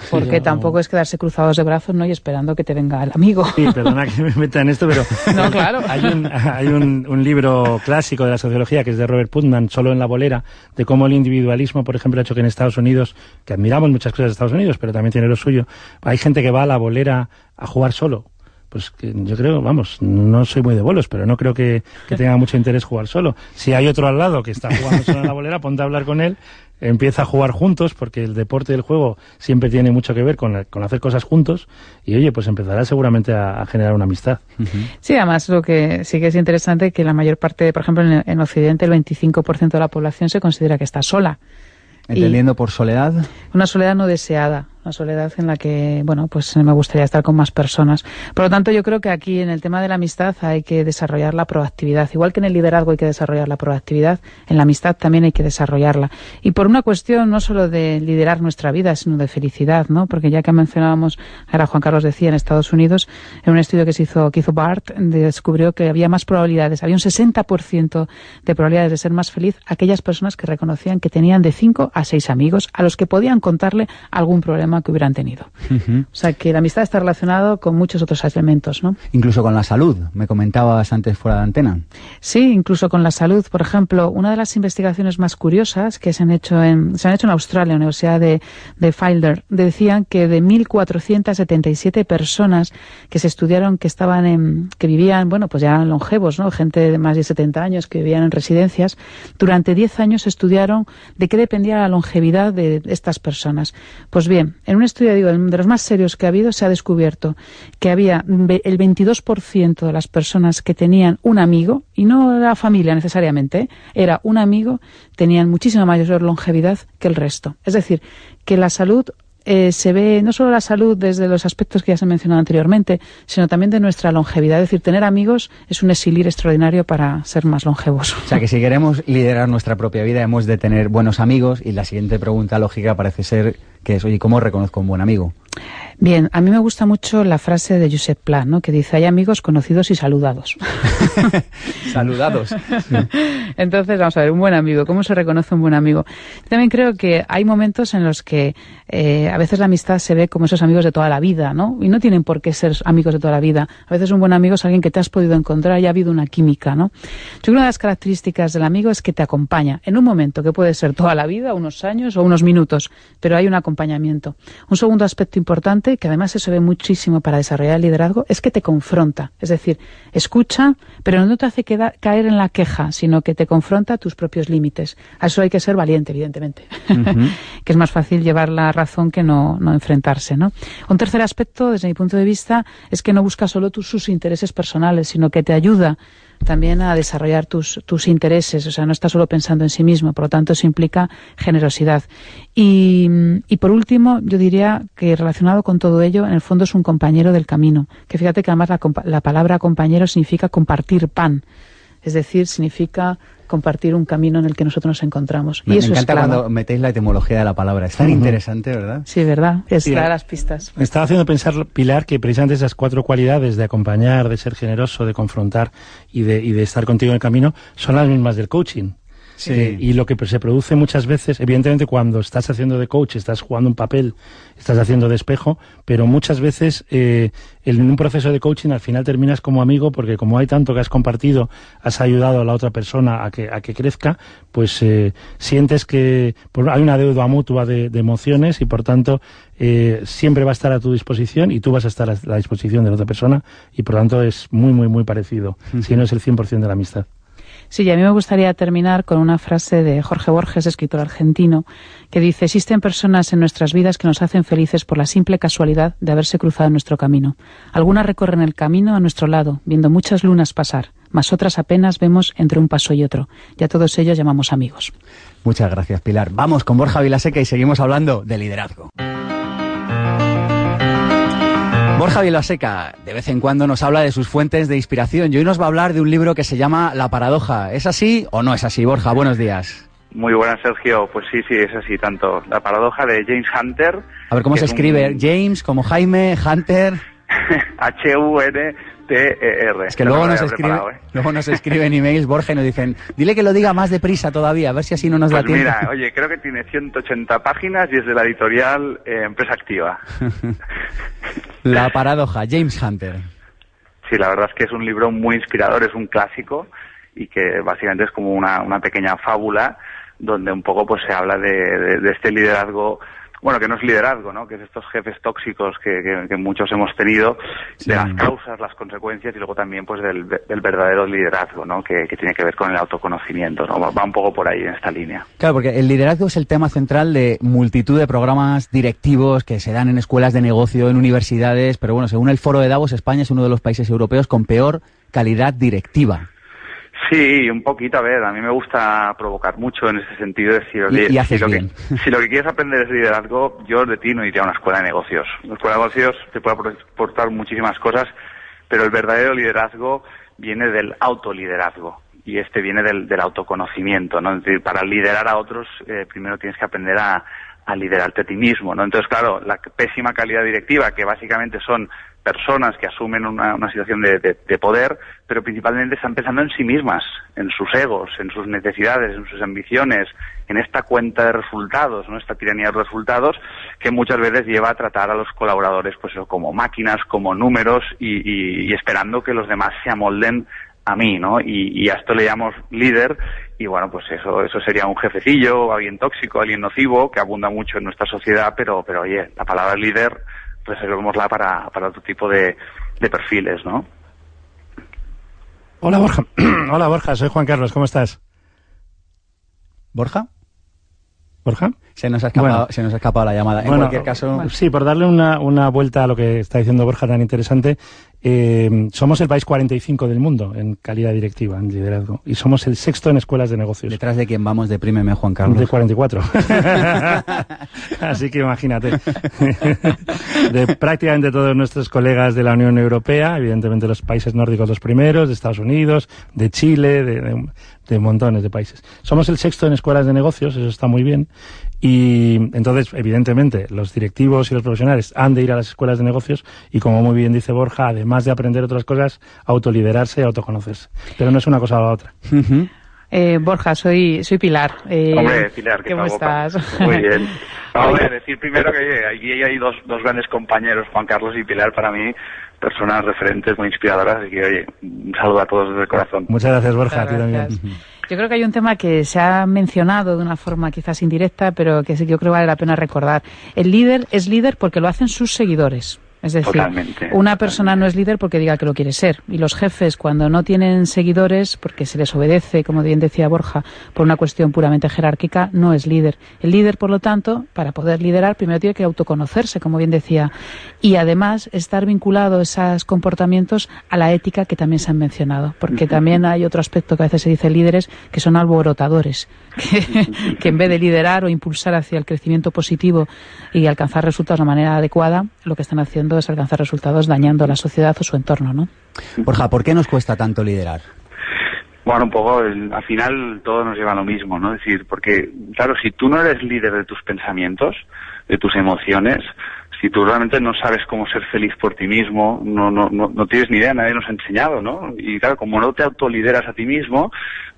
Porque yo... tampoco es quedarse cruzados de brazos ¿no? y esperando que te venga el amigo. Sí, perdona que me meta en esto, pero [laughs] no, claro. hay, un, hay un, un, libro clásico de la sociología que es de Robert Putnam, Solo en la bolera, de cómo el individualismo, por ejemplo, ha hecho que en Estados Unidos, que admiramos muchas cosas de Estados Unidos, pero también tiene lo suyo, hay gente que va a la bolera a jugar solo, pues que yo creo, vamos, no soy muy de bolos, pero no creo que, que, tenga mucho interés jugar solo. Si hay otro al lado que está jugando solo en la [laughs] bolera, ponte a hablar con él, empieza a jugar juntos, porque el deporte y el juego siempre tiene mucho que ver con, la, con hacer cosas juntos, y oye, pues empezará seguramente a, a generar una amistad. Uh -huh. Sí, además lo que sí que es interesante que la mayor parte, por ejemplo, en, en Occidente el 25% de la población se considera que está sola. Entendiendo y por soledad. Una soledad no deseada, una soledad en la que, bueno, pues me gustaría estar con más personas. Por lo tanto, yo creo que aquí en el tema de la amistad hay que desarrollar la proactividad. Igual que en el liderazgo hay que desarrollar la proactividad, en la amistad también hay que desarrollarla. Y por una cuestión no solo de liderar nuestra vida, sino de felicidad, ¿no? Porque ya que mencionábamos, ahora Juan Carlos decía, en Estados Unidos, en un estudio que se hizo, que hizo Bart, descubrió que había más probabilidades, había un 60% de probabilidades de ser más feliz aquellas personas que reconocían que tenían de 5 a seis amigos a los que podían contarle algún problema que hubieran tenido. Uh -huh. O sea que la amistad está relacionada con muchos otros elementos, ¿no? Incluso con la salud, me comentabas antes fuera de antena. Sí, incluso con la salud. Por ejemplo, una de las investigaciones más curiosas que se han hecho en, se han hecho en Australia, en la Universidad de, de Fielder, decían que de 1.477 personas que se estudiaron que estaban en, que vivían, bueno, pues ya eran longevos, ¿no? Gente de más de 70 años que vivían en residencias, durante 10 años estudiaron de qué dependía la longevidad de estas personas. Pues bien, en un estudio digo, de los más serios que ha habido, se ha descubierto que había el 22% de las personas que tenían un amigo, y no era familia necesariamente, ¿eh? era un amigo, tenían muchísima mayor longevidad que el resto. Es decir, que la salud eh, se ve no solo la salud desde los aspectos que ya se han mencionado anteriormente, sino también de nuestra longevidad. Es decir, tener amigos es un exilir extraordinario para ser más longevos. O sea, que si queremos liderar nuestra propia vida, hemos de tener buenos amigos. Y la siguiente pregunta lógica parece ser que es, oye, ¿cómo reconozco un buen amigo? Bien, a mí me gusta mucho la frase de Josep Pla, ¿no? que dice, hay amigos conocidos y saludados. [laughs] saludados. Sí. Entonces, vamos a ver, un buen amigo, ¿cómo se reconoce un buen amigo? También creo que hay momentos en los que eh, a veces la amistad se ve como esos amigos de toda la vida, ¿no? Y no tienen por qué ser amigos de toda la vida. A veces un buen amigo es alguien que te has podido encontrar y ha habido una química, ¿no? Yo creo que una de las características del amigo es que te acompaña en un momento que puede ser toda la vida, unos años o unos minutos, pero hay un acompañamiento. Un segundo aspecto importante, que además eso ve muchísimo para desarrollar el liderazgo, es que te confronta. Es decir, escucha, pero no te hace caer en la queja, sino que te confronta a tus propios límites. A eso hay que ser valiente, evidentemente. Uh [laughs] -huh. que es más fácil llevar la razón que no, no enfrentarse, ¿no? Un tercer aspecto, desde mi punto de vista, es que no busca solo tus, sus intereses personales, sino que te ayuda también a desarrollar tus, tus intereses, o sea, no estás solo pensando en sí mismo, por lo tanto eso implica generosidad. Y, y por último, yo diría que relacionado con todo ello, en el fondo es un compañero del camino, que fíjate que además la, la palabra compañero significa compartir pan, es decir, significa compartir un camino en el que nosotros nos encontramos. Me, y eso me encanta es cuando metéis la etimología de la palabra. Es tan uh -huh. interesante, ¿verdad? Sí, ¿verdad? Es Sí, las pistas. Me estaba haciendo pensar, Pilar, que precisamente esas cuatro cualidades de acompañar, de ser generoso, de confrontar y de, y de estar contigo en el camino son las mismas del coaching. Sí. Y lo que se produce muchas veces, evidentemente cuando estás haciendo de coach, estás jugando un papel, estás haciendo de espejo, pero muchas veces eh, en un proceso de coaching al final terminas como amigo porque como hay tanto que has compartido, has ayudado a la otra persona a que, a que crezca, pues eh, sientes que pues, hay una deuda mutua de, emociones y por tanto eh, siempre va a estar a tu disposición y tú vas a estar a la disposición de la otra persona y por tanto es muy, muy, muy parecido, si no es el 100% de la amistad. Sí, y a mí me gustaría terminar con una frase de Jorge Borges, escritor argentino, que dice, existen personas en nuestras vidas que nos hacen felices por la simple casualidad de haberse cruzado nuestro camino. Algunas recorren el camino a nuestro lado, viendo muchas lunas pasar, mas otras apenas vemos entre un paso y otro. Y a todos ellos llamamos amigos. Muchas gracias, Pilar. Vamos con Borja Vilaseca y seguimos hablando de liderazgo. Borja Vilaseca de vez en cuando nos habla de sus fuentes de inspiración y hoy nos va a hablar de un libro que se llama La paradoja. ¿Es así o no es así, Borja? Buenos días. Muy buenas, Sergio. Pues sí, sí, es así tanto. La paradoja de James Hunter. A ver, ¿cómo se escribe? James, como Jaime, Hunter. [laughs] H-U-N T-E-R. Es que luego nos, escribe, ¿eh? [laughs] luego nos escriben emails, Borja, y nos dicen, dile que lo diga más deprisa todavía, a ver si así no nos da pues tiempo. Mira, oye, creo que tiene 180 páginas y es de la editorial eh, Empresa Activa. [laughs] la paradoja, James Hunter. Sí, la verdad es que es un libro muy inspirador, es un clásico y que básicamente es como una, una pequeña fábula donde un poco pues se habla de, de este liderazgo bueno, que no es liderazgo, ¿no? Que es estos jefes tóxicos que, que, muchos hemos tenido, de las causas, las consecuencias y luego también pues del, del verdadero liderazgo, ¿no? Que, que, tiene que ver con el autoconocimiento, ¿no? Va, un poco por ahí en esta línea. Claro, porque el liderazgo es el tema central de multitud de programas directivos que se dan en escuelas de negocio, en universidades, pero bueno, según el Foro de Davos, España es uno de los países europeos con peor calidad directiva. Sí, un poquito, a ver, a mí me gusta provocar mucho en ese sentido, decir, si, lo que, [laughs] si lo que quieres aprender es liderazgo, yo de ti no iría a una escuela de negocios. La escuela de negocios te puede aportar muchísimas cosas, pero el verdadero liderazgo viene del autoliderazgo y este viene del, del autoconocimiento, ¿no? Es decir, para liderar a otros, eh, primero tienes que aprender a, a liderarte a ti mismo, ¿no? Entonces, claro, la pésima calidad directiva, que básicamente son personas que asumen una, una situación de, de, poder, pero principalmente están pensando en sí mismas, en sus egos, en sus necesidades, en sus ambiciones, en esta cuenta de resultados, ¿no? esta tiranía de resultados, que muchas veces lleva a tratar a los colaboradores pues como máquinas, como números y, y, esperando que los demás se amolden a mí, ¿no? Y, y, a esto le llamamos líder y bueno, pues eso, eso sería un jefecillo, alguien tóxico, alguien nocivo, que abunda mucho en nuestra sociedad, pero, pero oye, la palabra líder reservémosla para, para otro tipo de, de perfiles, ¿no? Hola Borja, [clears throat] hola Borja, soy Juan Carlos, ¿cómo estás? ¿Borja? ¿Borja? Se nos ha escapado, se nos ha escapado la llamada. En cualquier caso. Sí, por darle una, una vuelta a lo que está diciendo Borja tan interesante, eh, somos el país 45 del mundo en calidad directiva, en liderazgo. Y somos el sexto en escuelas de negocios. ¿Detrás de quién vamos? Deprímeme, Juan Carlos. De 44. [laughs] Así que imagínate. de prácticamente todos nuestros colegas de la Unión Europea, evidentemente los países nórdicos los primeros, de Estados Unidos, de Chile, de, de montones de países. Somos el sexto en escuelas de negocios, eso está muy bien. Y entonces, evidentemente, los directivos y los profesionales han de ir a las escuelas de negocios y, como muy bien dice Borja, además de aprender otras cosas, autoliderarse y autoconocerse. Pero no es una cosa o la otra. Eh, Borja, soy, soy Pilar. Eh, Hombre, Pilar, ¿cómo estás? Muy bien. [laughs] Vamos a decir primero que aquí hay dos, dos grandes compañeros, Juan Carlos y Pilar, para mí, personas referentes muy inspiradoras, así que oye, un saludo a todos desde el corazón. Muchas gracias, Borja, a ti también. Yo creo que hay un tema que se ha mencionado de una forma quizás indirecta, pero que yo creo que vale la pena recordar. El líder es líder porque lo hacen sus seguidores. Es decir, una persona no es líder porque diga que lo quiere ser. Y los jefes, cuando no tienen seguidores, porque se les obedece, como bien decía Borja, por una cuestión puramente jerárquica, no es líder. El líder, por lo tanto, para poder liderar, primero tiene que autoconocerse, como bien decía, y además estar vinculado esos comportamientos a la ética que también se han mencionado. Porque también hay otro aspecto que a veces se dice líderes, que son alborotadores, [laughs] que, que en vez de liderar o impulsar hacia el crecimiento positivo y alcanzar resultados de manera adecuada, lo que están haciendo es alcanzar resultados dañando a la sociedad o su entorno, ¿no? Borja, ¿por qué nos cuesta tanto liderar? Bueno, un poco, al final todo nos lleva a lo mismo, ¿no? Es decir, porque, claro, si tú no eres líder de tus pensamientos, de tus emociones, si tú realmente no sabes cómo ser feliz por ti mismo, no, no, no, no tienes ni idea, nadie nos ha enseñado, ¿no? Y claro, como no te autolideras a ti mismo,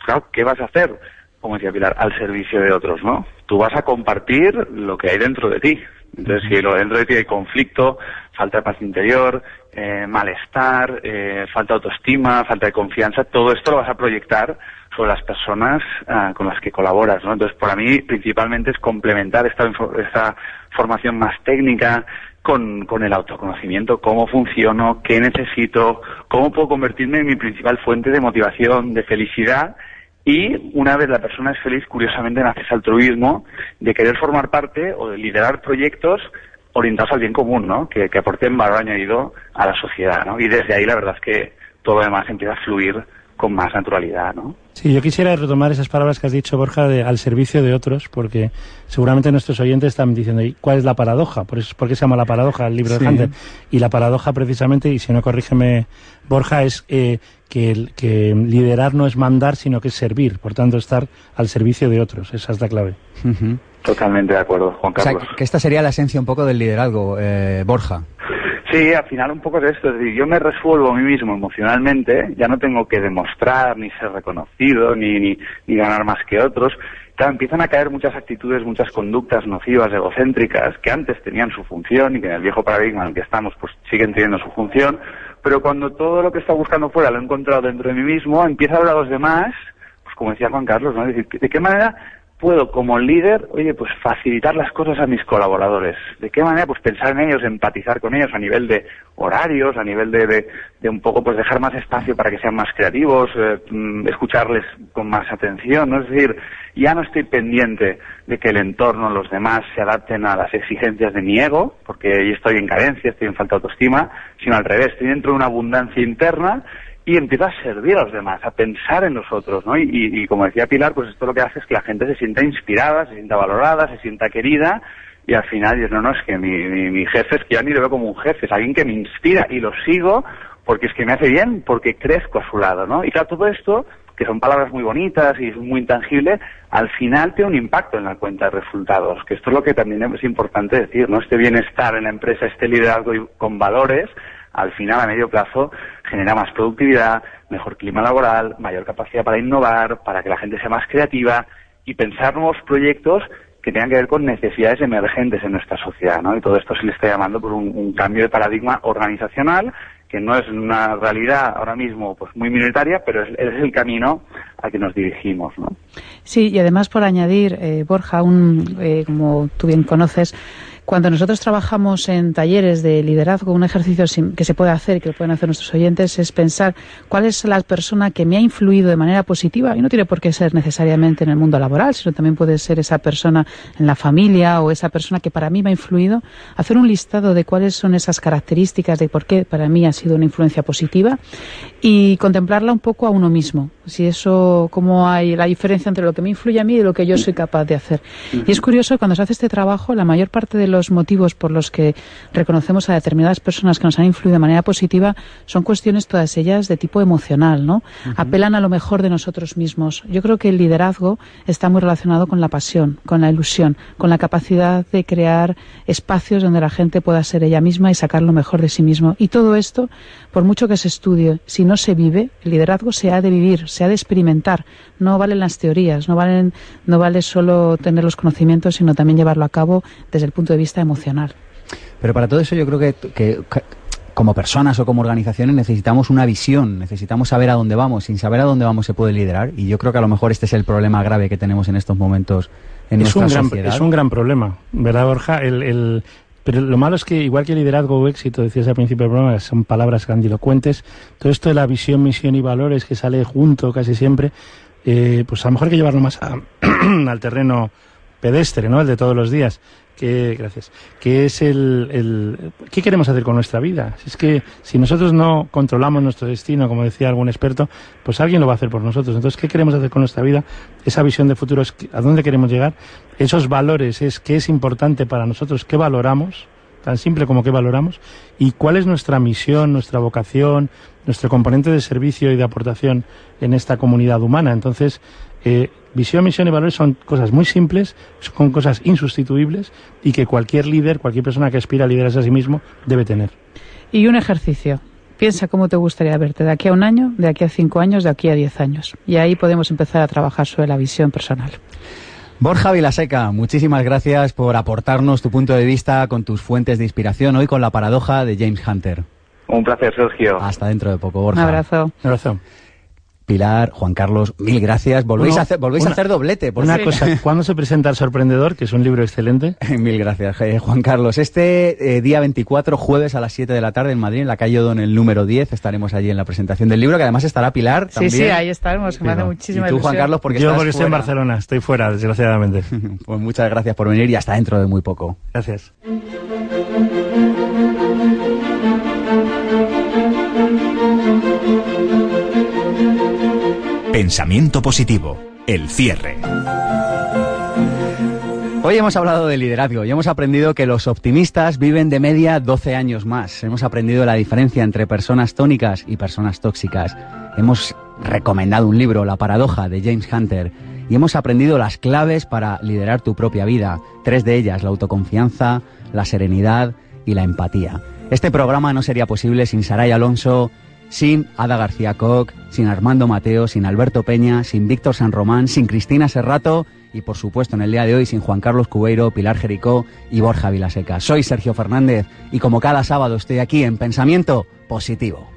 claro, ¿qué vas a hacer? como decía Pilar, al servicio de otros, ¿no? Tú vas a compartir lo que hay dentro de ti. Entonces, si lo dentro de ti hay conflicto, falta de paz interior, eh, malestar, eh, falta de autoestima, falta de confianza, todo esto lo vas a proyectar sobre las personas ah, con las que colaboras, ¿no? Entonces, para mí, principalmente es complementar esta, esta formación más técnica con, con el autoconocimiento, cómo funciono, qué necesito, cómo puedo convertirme en mi principal fuente de motivación, de felicidad y una vez la persona es feliz, curiosamente nace ese altruismo de querer formar parte o de liderar proyectos orientados al bien común, ¿no? Que, que aporten valor añadido a la sociedad, ¿no? Y desde ahí la verdad es que todo lo demás empieza a fluir con más naturalidad, ¿no? Sí, yo quisiera retomar esas palabras que has dicho, Borja, de, al servicio de otros, porque seguramente nuestros oyentes están diciendo, ¿y cuál es la paradoja? ¿Por, eso, ¿por qué se llama la paradoja el libro de Hunter? Y la paradoja, precisamente, y si no corrígeme, Borja, es eh, que, que liderar no es mandar, sino que es servir. Por tanto, estar al servicio de otros. Esa es la clave. Totalmente de acuerdo, Juan Carlos. O sea, que esta sería la esencia un poco del liderazgo, eh, Borja. Sí, al final un poco de esto, es decir, yo me resuelvo a mí mismo emocionalmente, ya no tengo que demostrar, ni ser reconocido, ni, ni, ni ganar más que otros. Claro, empiezan a caer muchas actitudes, muchas conductas nocivas, egocéntricas, que antes tenían su función y que en el viejo paradigma en el que estamos pues siguen teniendo su función, pero cuando todo lo que está buscando fuera lo he encontrado dentro de mí mismo, empieza a hablar a los demás, pues como decía Juan Carlos, ¿no? Es decir, ¿de qué manera puedo como líder, oye, pues facilitar las cosas a mis colaboradores. ¿De qué manera? Pues pensar en ellos, empatizar con ellos a nivel de horarios, a nivel de, de, de un poco pues dejar más espacio para que sean más creativos, eh, mm, escucharles con más atención, ¿no? Es decir, ya no estoy pendiente de que el entorno, los demás se adapten a las exigencias de mi ego, porque yo estoy en carencia, estoy en falta de autoestima, sino al revés, estoy dentro de una abundancia interna y empieza a servir a los demás, a pensar en nosotros, ¿no? Y, y, como decía Pilar, pues esto lo que hace es que la gente se sienta inspirada, se sienta valorada, se sienta querida y al final dices, no, no, es que mi, mi, mi jefe es que ya ni lo veo como un jefe, es alguien que me inspira y lo sigo porque es que me hace bien, porque crezco a su lado, ¿no? Y claro, todo esto, que son palabras muy bonitas y es muy intangible, al final tiene un impacto en la cuenta de resultados, que esto es lo que también es importante decir, ¿no? Este bienestar en la empresa, este liderazgo con valores, al final, a medio plazo, genera más productividad, mejor clima laboral, mayor capacidad para innovar, para que la gente sea más creativa y pensar nuevos proyectos que tengan que ver con necesidades emergentes en nuestra sociedad, ¿no? Y todo esto se le está llamando por un, un cambio de paradigma organizacional que no es una realidad ahora mismo pues muy minoritaria, pero es, es el camino al que nos dirigimos. ¿no? Sí, y además por añadir, eh, Borja, un, eh, como tú bien conoces, cuando nosotros trabajamos en talleres de liderazgo, un ejercicio que se puede hacer, que lo pueden hacer nuestros oyentes, es pensar cuál es la persona que me ha influido de manera positiva, y no tiene por qué ser necesariamente en el mundo laboral, sino también puede ser esa persona en la familia o esa persona que para mí me ha influido, hacer un listado de cuáles son esas características de por qué para mí ha sido una influencia positiva y contemplarla un poco a uno mismo. Si eso, cómo hay la diferencia entre lo que me influye a mí y lo que yo soy capaz de hacer. Y es curioso, cuando se hace este trabajo, la mayor parte de los motivos por los que reconocemos a determinadas personas que nos han influido de manera positiva son cuestiones todas ellas de tipo emocional, ¿no? Uh -huh. Apelan a lo mejor de nosotros mismos. Yo creo que el liderazgo está muy relacionado con la pasión, con la ilusión, con la capacidad de crear espacios donde la gente pueda ser ella misma y sacar lo mejor de sí mismo. Y todo esto, por mucho que se estudie, si no se vive, el liderazgo se ha de vivir, se ha de experimentar. No valen las teorías, no valen, no vale solo tener los conocimientos, sino también llevarlo a cabo desde el punto de vista emocional. Pero para todo eso yo creo que, que, que, como personas o como organizaciones necesitamos una visión, necesitamos saber a dónde vamos. Sin saber a dónde vamos se puede liderar y yo creo que a lo mejor este es el problema grave que tenemos en estos momentos en es nuestra un gran, sociedad. Es un gran problema, ¿verdad, Borja? El, el, pero lo malo es que, igual que liderazgo o éxito, decías al principio del programa, son palabras grandilocuentes, todo esto de la visión, misión y valores que sale junto casi siempre, eh, pues a lo mejor hay que llevarlo más a, [clears throat] al terreno pedestre, ¿no? El de todos los días. Que, gracias. Que es el, ¿Qué queremos hacer con nuestra vida? Si es que si nosotros no controlamos nuestro destino, como decía algún experto, pues alguien lo va a hacer por nosotros. Entonces, ¿qué queremos hacer con nuestra vida? Esa visión de futuro es a dónde queremos llegar. Esos valores es qué es importante para nosotros, qué valoramos, tan simple como qué valoramos, y cuál es nuestra misión, nuestra vocación, nuestro componente de servicio y de aportación en esta comunidad humana. Entonces, eh, visión, misión y valores son cosas muy simples, son cosas insustituibles y que cualquier líder, cualquier persona que aspira a liderarse a sí mismo debe tener. Y un ejercicio piensa cómo te gustaría verte de aquí a un año, de aquí a cinco años, de aquí a diez años. Y ahí podemos empezar a trabajar sobre la visión personal. Borja Vilaseca, muchísimas gracias por aportarnos tu punto de vista con tus fuentes de inspiración hoy con la paradoja de James Hunter. Un placer, Sergio. Hasta dentro de poco, Borja. Un abrazo. Un abrazo. Pilar, Juan Carlos, mil gracias. Volvéis, Uno- a, hacer, volvéis a una- hacer doblete. por Una cosa, [laughs] ¿cuándo se presenta El Sorprendedor, que es un libro excelente? [laughs] Mil gracias, eh, Juan Carlos. Este eh, día 24, jueves a las 7 de la tarde en Madrid, en la calle O'Donnell número 10, estaremos allí en la presentación del libro, que además estará Pilar Sí, también. sí, ahí estaremos, me hace muchísima Y tú, Juan. Carlos, porque Yo estás porque estoy en fuera. Barcelona, estoy fuera, desgraciadamente. [laughs] Pues muchas gracias por venir y hasta dentro de muy poco. Gracias. Pensamiento positivo. El cierre. Hoy hemos hablado de liderazgo y hemos aprendido que los optimistas viven de media 12 años más. Hemos aprendido la diferencia entre personas tónicas y personas tóxicas. Hemos recomendado un libro, La paradoja, de James Hunter. Y hemos aprendido las claves para liderar tu propia vida. Tres de ellas, la autoconfianza, la serenidad y la empatía. Este programa no sería posible sin Saray Alonso, sin Ada García Koch, sin Armando Mateo, sin Alberto Peña, sin Víctor San Román, sin Cristina Serrato y por supuesto en el día de hoy sin Juan Carlos Cubeiro, Pilar Jericó y Borja Vilaseca. Soy Sergio Fernández y como cada sábado estoy aquí en Pensamiento Positivo.